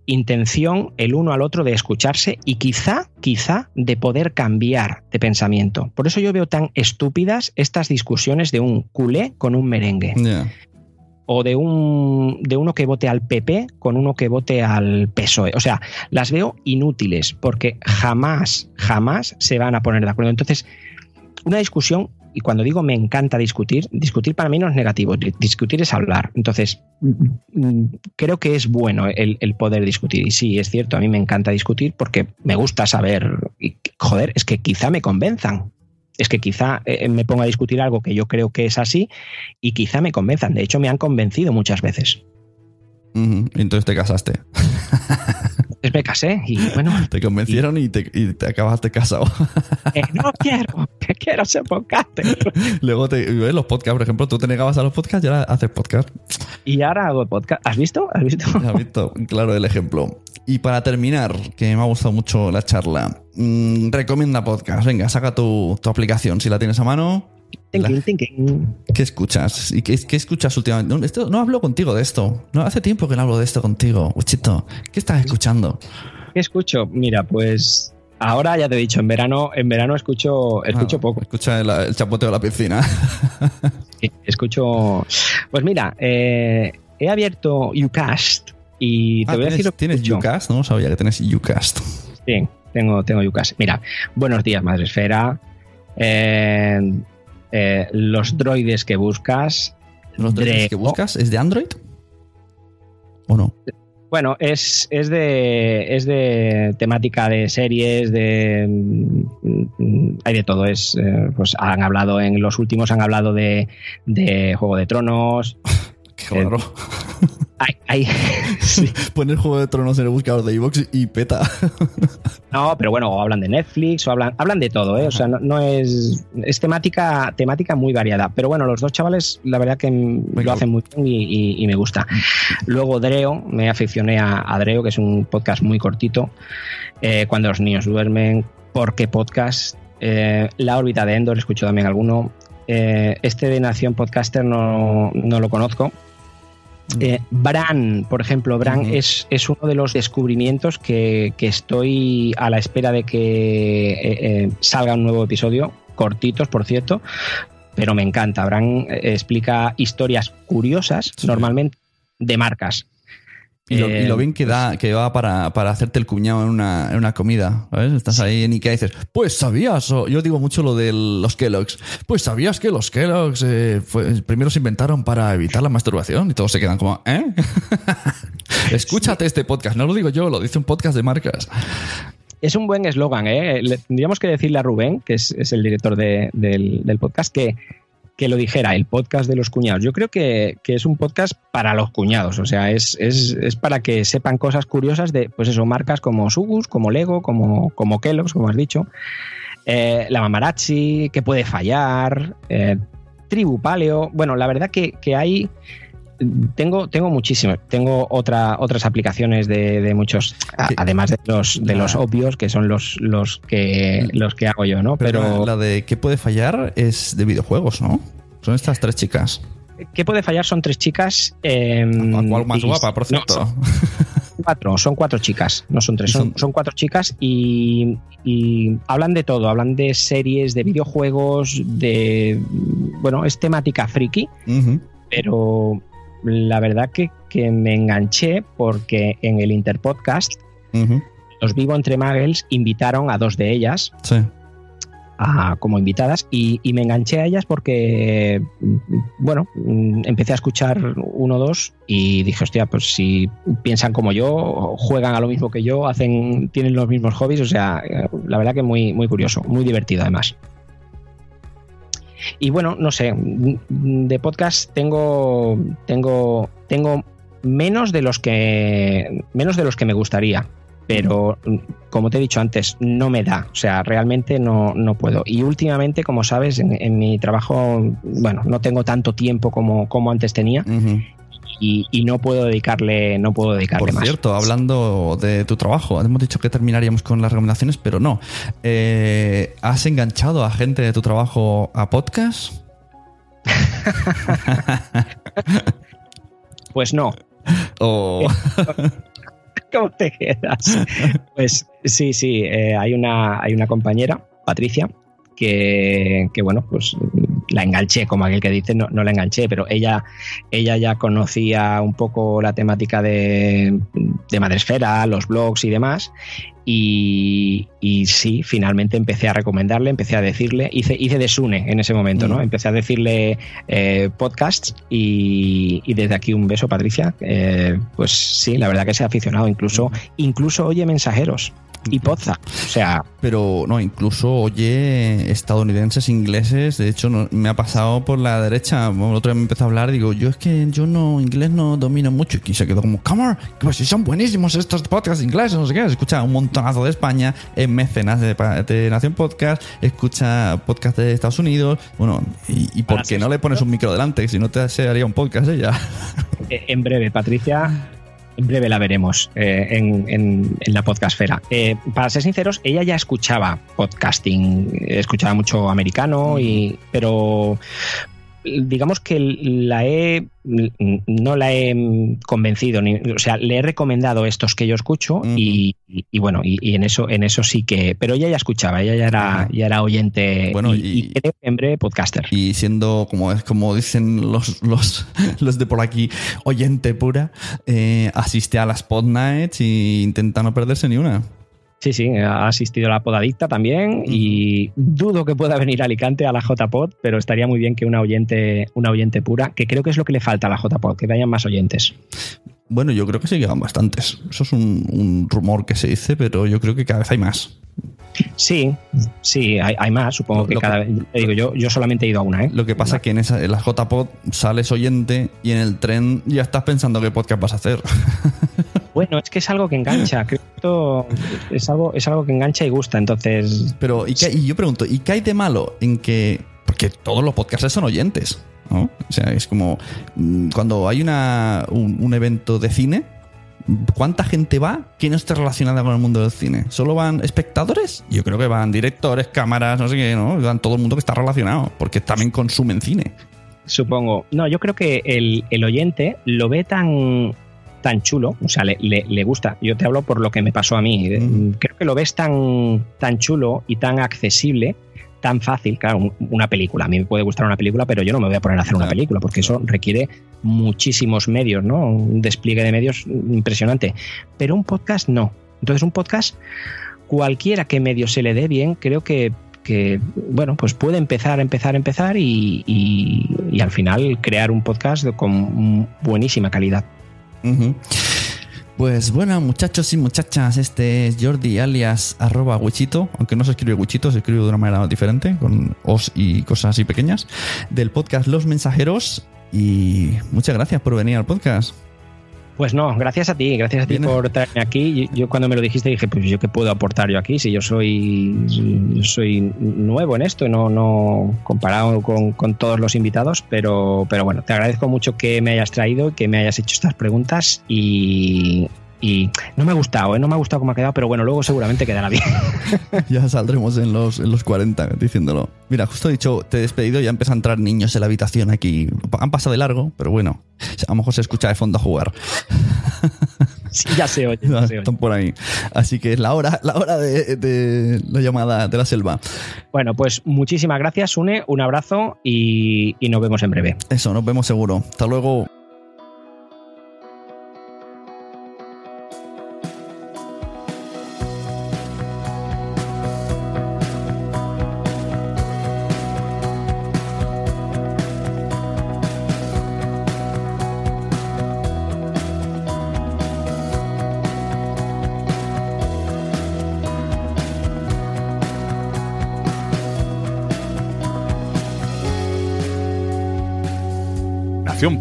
intención el uno al otro de escucharse y quizá, quizá de poder cambiar de pensamiento. Por eso yo veo tan estúpidas estas discusiones de un culé con un merengue o de un de uno que vote al PP con uno que vote al PSOE. O sea, las veo inútiles porque jamás, jamás se van a poner de acuerdo. Entonces, una discusión, y cuando digo me encanta discutir, discutir para mí no es negativo, di- discutir es hablar. Entonces, mm, creo que es bueno el, poder discutir. Y sí, es cierto, a mí me encanta discutir porque me gusta saber, y, joder, es que quizá me convenzan. Es que quizá eh, me ponga a discutir algo que yo creo que es así y quizá me convenzan. De hecho, me han convencido muchas veces. Entonces te casaste. Entonces me casé y bueno, Te convencieron y te, y te acabaste casado. eh, no quiero, que quiero ser podcaster. Luego te, ¿ves? los podcasts, por ejemplo, tú te negabas a los podcasts y ahora haces podcast. Y ahora hago podcast. ¿Has visto? ¿Has visto? Ya has visto, claro, el ejemplo. Y para terminar, que me ha gustado mucho la charla, mm, recomienda podcast. Venga, saca tu, tu aplicación si la tienes a mano. Thinking, thinking. ¿Qué escuchas? ¿Y qué, qué escuchas últimamente? No, esto- no hablo contigo de esto. No, hace tiempo que no hablo de esto contigo. Uchito, ¿qué estás escuchando? ¿Qué escucho? Mira, pues ahora ya te he dicho, en verano, en verano escucho, escucho Ah, poco. Escucha el, el chapoteo de la piscina. Sí, Escucho. Pues mira, eh, he abierto Ucast y te Ah, voy a ¿tienes, decir ¿Tienes escucho. Ucast? No sabía que tienes Ucast. Sí, tengo, tengo Ucast. Mira, buenos días, Madre Esfera. Eh, eh, los droides que buscas. ¿Los droides que buscas es de Android? ¿O no? Bueno, es, es de es de temática de series, de mm, mm, hay de todo. Es eh, pues han hablado en los últimos han hablado de, de Juego de Tronos. Qué Eh, raro. Hay, hay- sí. Poner Juego de Tronos en el buscador de iVoox y peta. No, pero bueno, o hablan de Netflix, o hablan, hablan de todo, ¿eh? O sea, no, no es. Es temática, temática muy variada. Pero bueno, los dos chavales, la verdad que Venga. lo hacen muy bien y, y- y me gusta. Luego Dreo, me aficioné a, a Dreo, que es un podcast muy cortito. eh, cuando los niños duermen, porque podcast. Eh, la órbita de Endor, escucho también alguno. Eh, este de Nación Podcaster no, no lo conozco. Eh, Bran, por ejemplo, Bran es, es uno de los descubrimientos que, que estoy a la espera de que eh, eh, salga un nuevo episodio, cortitos, por cierto, pero me encanta. Bran explica historias curiosas, Sí. normalmente de marcas. Y lo, y lo Eh, bien que da, que va para, para hacerte el cuñado en una, en una comida. ¿sabes? Estás ahí en Ikea y dices, pues sabías, o yo digo mucho lo de los Kelloggs, pues sabías que los Kelloggs eh, fue- primero se inventaron para evitar la masturbación y todos se quedan como, ¿eh? Escúchate este podcast, no lo digo yo, lo dice un podcast de marcas. Es un buen eslogan, ¿eh? Le- tendríamos que decirle a Rubén, que es, es el director de- del, del podcast, que, que lo dijera, el podcast de los cuñados. Yo creo que, que es un podcast para los cuñados, o sea, es, es- es para que sepan cosas curiosas de, pues eso, marcas como Sugus, como Lego, como, como Kellogg's, como has dicho, eh, la Mamarazzi, que puede fallar, eh, Tribu Paleo. Bueno, la verdad que, que hay... Tengo, tengo muchísimas. Tengo otra, otras aplicaciones de, de muchos, a- además de los, de los Ah. obvios, que son los, los, que, los que hago yo, ¿no? Pero, Pero, la de qué puede fallar es de videojuegos, ¿no? Son estas tres chicas. ¿qué puede fallar? Son tres chicas. eh, La cual más y- guapa, por no, cierto. son cuatro, son cuatro chicas, no son tres, son, cuatro chicas y, y hablan de todo, hablan de series, de videojuegos, de... Bueno, es temática friki, pero la verdad que, que me enganché porque en el Interpodcast los Vivo Entre Muggles invitaron a dos de ellas Sí. a- como invitadas y, y me enganché a ellas porque, bueno, empecé a escuchar uno o dos y dije, hostia, pues si piensan como yo, juegan a lo mismo que yo, hacen, tienen los mismos hobbies, o sea, eh, la verdad que muy, muy curioso, muy divertido además. Y bueno, no sé, de podcast tengo, tengo, tengo menos de los que, menos de los que me gustaría pero como te he dicho antes, no me da, o sea, realmente no, no puedo. Y últimamente, como sabes, en, mi trabajo, bueno, no tengo tanto tiempo como, como antes tenía. Y, y no puedo dedicarle, no puedo dedicarle Por más. cierto, hablando de tu trabajo, hemos dicho que terminaríamos con las recomendaciones, pero no. Eh, ¿Has enganchado a gente de tu trabajo a podcast? Pues no. O... ¿Cómo te quedas? Pues sí, sí, eh, hay, una, hay una compañera, Patricia, que, que, bueno, pues la enganché, como aquel que dice, no, no la enganché, pero ella, ella ya conocía un poco la temática de, de Madresfera, los blogs y demás. Y, y sí, finalmente empecé a recomendarle, empecé a decirle, hice, hice de Sune en ese momento, ¿no? Mm. Empecé a decirle eh, podcasts y, y desde aquí un beso, Patricia. Eh, pues sí, la verdad que se ha aficionado, incluso, incluso oye mensajeros y Podza. O sea, Pero no, incluso oye estadounidenses, ingleses. De hecho, no- me ha pasado por la derecha. El otro día me empezó a hablar. Digo, yo es que yo no, inglés no domino mucho. Y se quedó como, come on, pues si son buenísimos estos podcasts ingleses, no sé qué. Escucha un montonazo de España, es mecenas de, de Nación Podcast, escucha podcast de Estados Unidos. Bueno, y, y ¿por qué no le pones un micro delante? Si no te se haría un podcast ella. eh, en breve, Patricia. En breve la veremos eh, en, en- en la podcastfera. Eh, para ser sinceros, ella ya escuchaba podcasting, escuchaba mucho americano, y, pero digamos que la he no la he convencido ni, o sea le he recomendado estos que yo escucho y, y- y bueno y, y en eso en eso sí que pero ella ya escuchaba ella ya era ya era oyente Bueno, y, creo que en breve podcaster. Y siendo, como, es como dicen los, los, los de por aquí, oyente pura, eh, asiste a las pod nights e intenta no perderse ni una. Sí, sí, ha asistido a la podadicta también y dudo que pueda venir a Alicante a la JPod, pero estaría muy bien que una oyente, una oyente pura, que creo que es lo que le falta a la JPod, que vayan más oyentes. Bueno, yo creo que se llegan bastantes. Eso es un, un rumor que se dice, pero yo creo que cada vez hay más. Sí, sí, hay, hay más, supongo que cada vez. digo, yo, yo solamente he ido a una, ¿eh? Lo que pasa es que en, esa, en las JPod sales oyente y en el tren ya estás pensando qué podcast vas a hacer. Bueno, es que es algo que engancha, creo que esto es algo, es algo que engancha y gusta, entonces. Pero, ¿y, qué- y yo pregunto, ¿y qué hay de malo en que.? Porque todos los podcasts son oyentes, ¿no? O sea, es como mm, cuando hay una, un, un evento de cine, ¿Cuánta gente va que no esté relacionada con el mundo del cine? ¿Solo van espectadores? Yo creo que van directores, cámaras, no sé qué, ¿no? Van todo el mundo que está relacionado, porque también consumen cine. Supongo. No, yo creo que el, el oyente lo ve tan tan chulo, o sea, le, le, le, gusta. Yo te hablo por lo que me pasó a mí. Mm. Creo que lo ves tan, tan chulo y tan accesible tan fácil, claro, una película. A mí me puede gustar una película, pero yo no me voy a poner a hacer una película, porque eso requiere muchísimos medios, ¿no? Un despliegue de medios impresionante. Pero un podcast no. Entonces, un podcast, cualquiera que medio se le dé bien, creo que, que bueno, pues puede empezar, empezar, empezar y, y, y al final crear un podcast con buenísima calidad. Pues bueno, muchachos y muchachas, este es Jordi alias arroba Wichito, aunque no se escribe Wichito, se escribe de una manera diferente, con os y cosas así pequeñas, del podcast Los Mensajeros. Y muchas gracias por venir al podcast. Pues no, gracias a ti, gracias a ti por traerme aquí. Yo, yo, cuando me lo dijiste dije, pues yo qué puedo aportar yo aquí si yo soy, soy nuevo en esto, no, no comparado con, con, todos los invitados, pero, pero bueno, te agradezco mucho que me hayas traído, que me hayas hecho estas preguntas y, y no me ha gustado, ¿eh? no me ha gustado cómo ha quedado, pero bueno, luego seguramente quedará bien. ya saldremos en los, en los 40 diciéndolo. Mira, justo he dicho, te he despedido y ya empiezan a entrar niños en la habitación aquí. Han pasado de largo, pero bueno, a lo mejor se escucha de fondo a jugar. Sí, ya se oye. Ya se oye. Están por ahí. Así que es la hora, la hora de, de, la llamada de la selva. Bueno, pues muchísimas gracias, Une. Un abrazo y, y nos vemos en breve. Eso, nos vemos seguro. Hasta luego.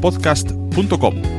podcast.com.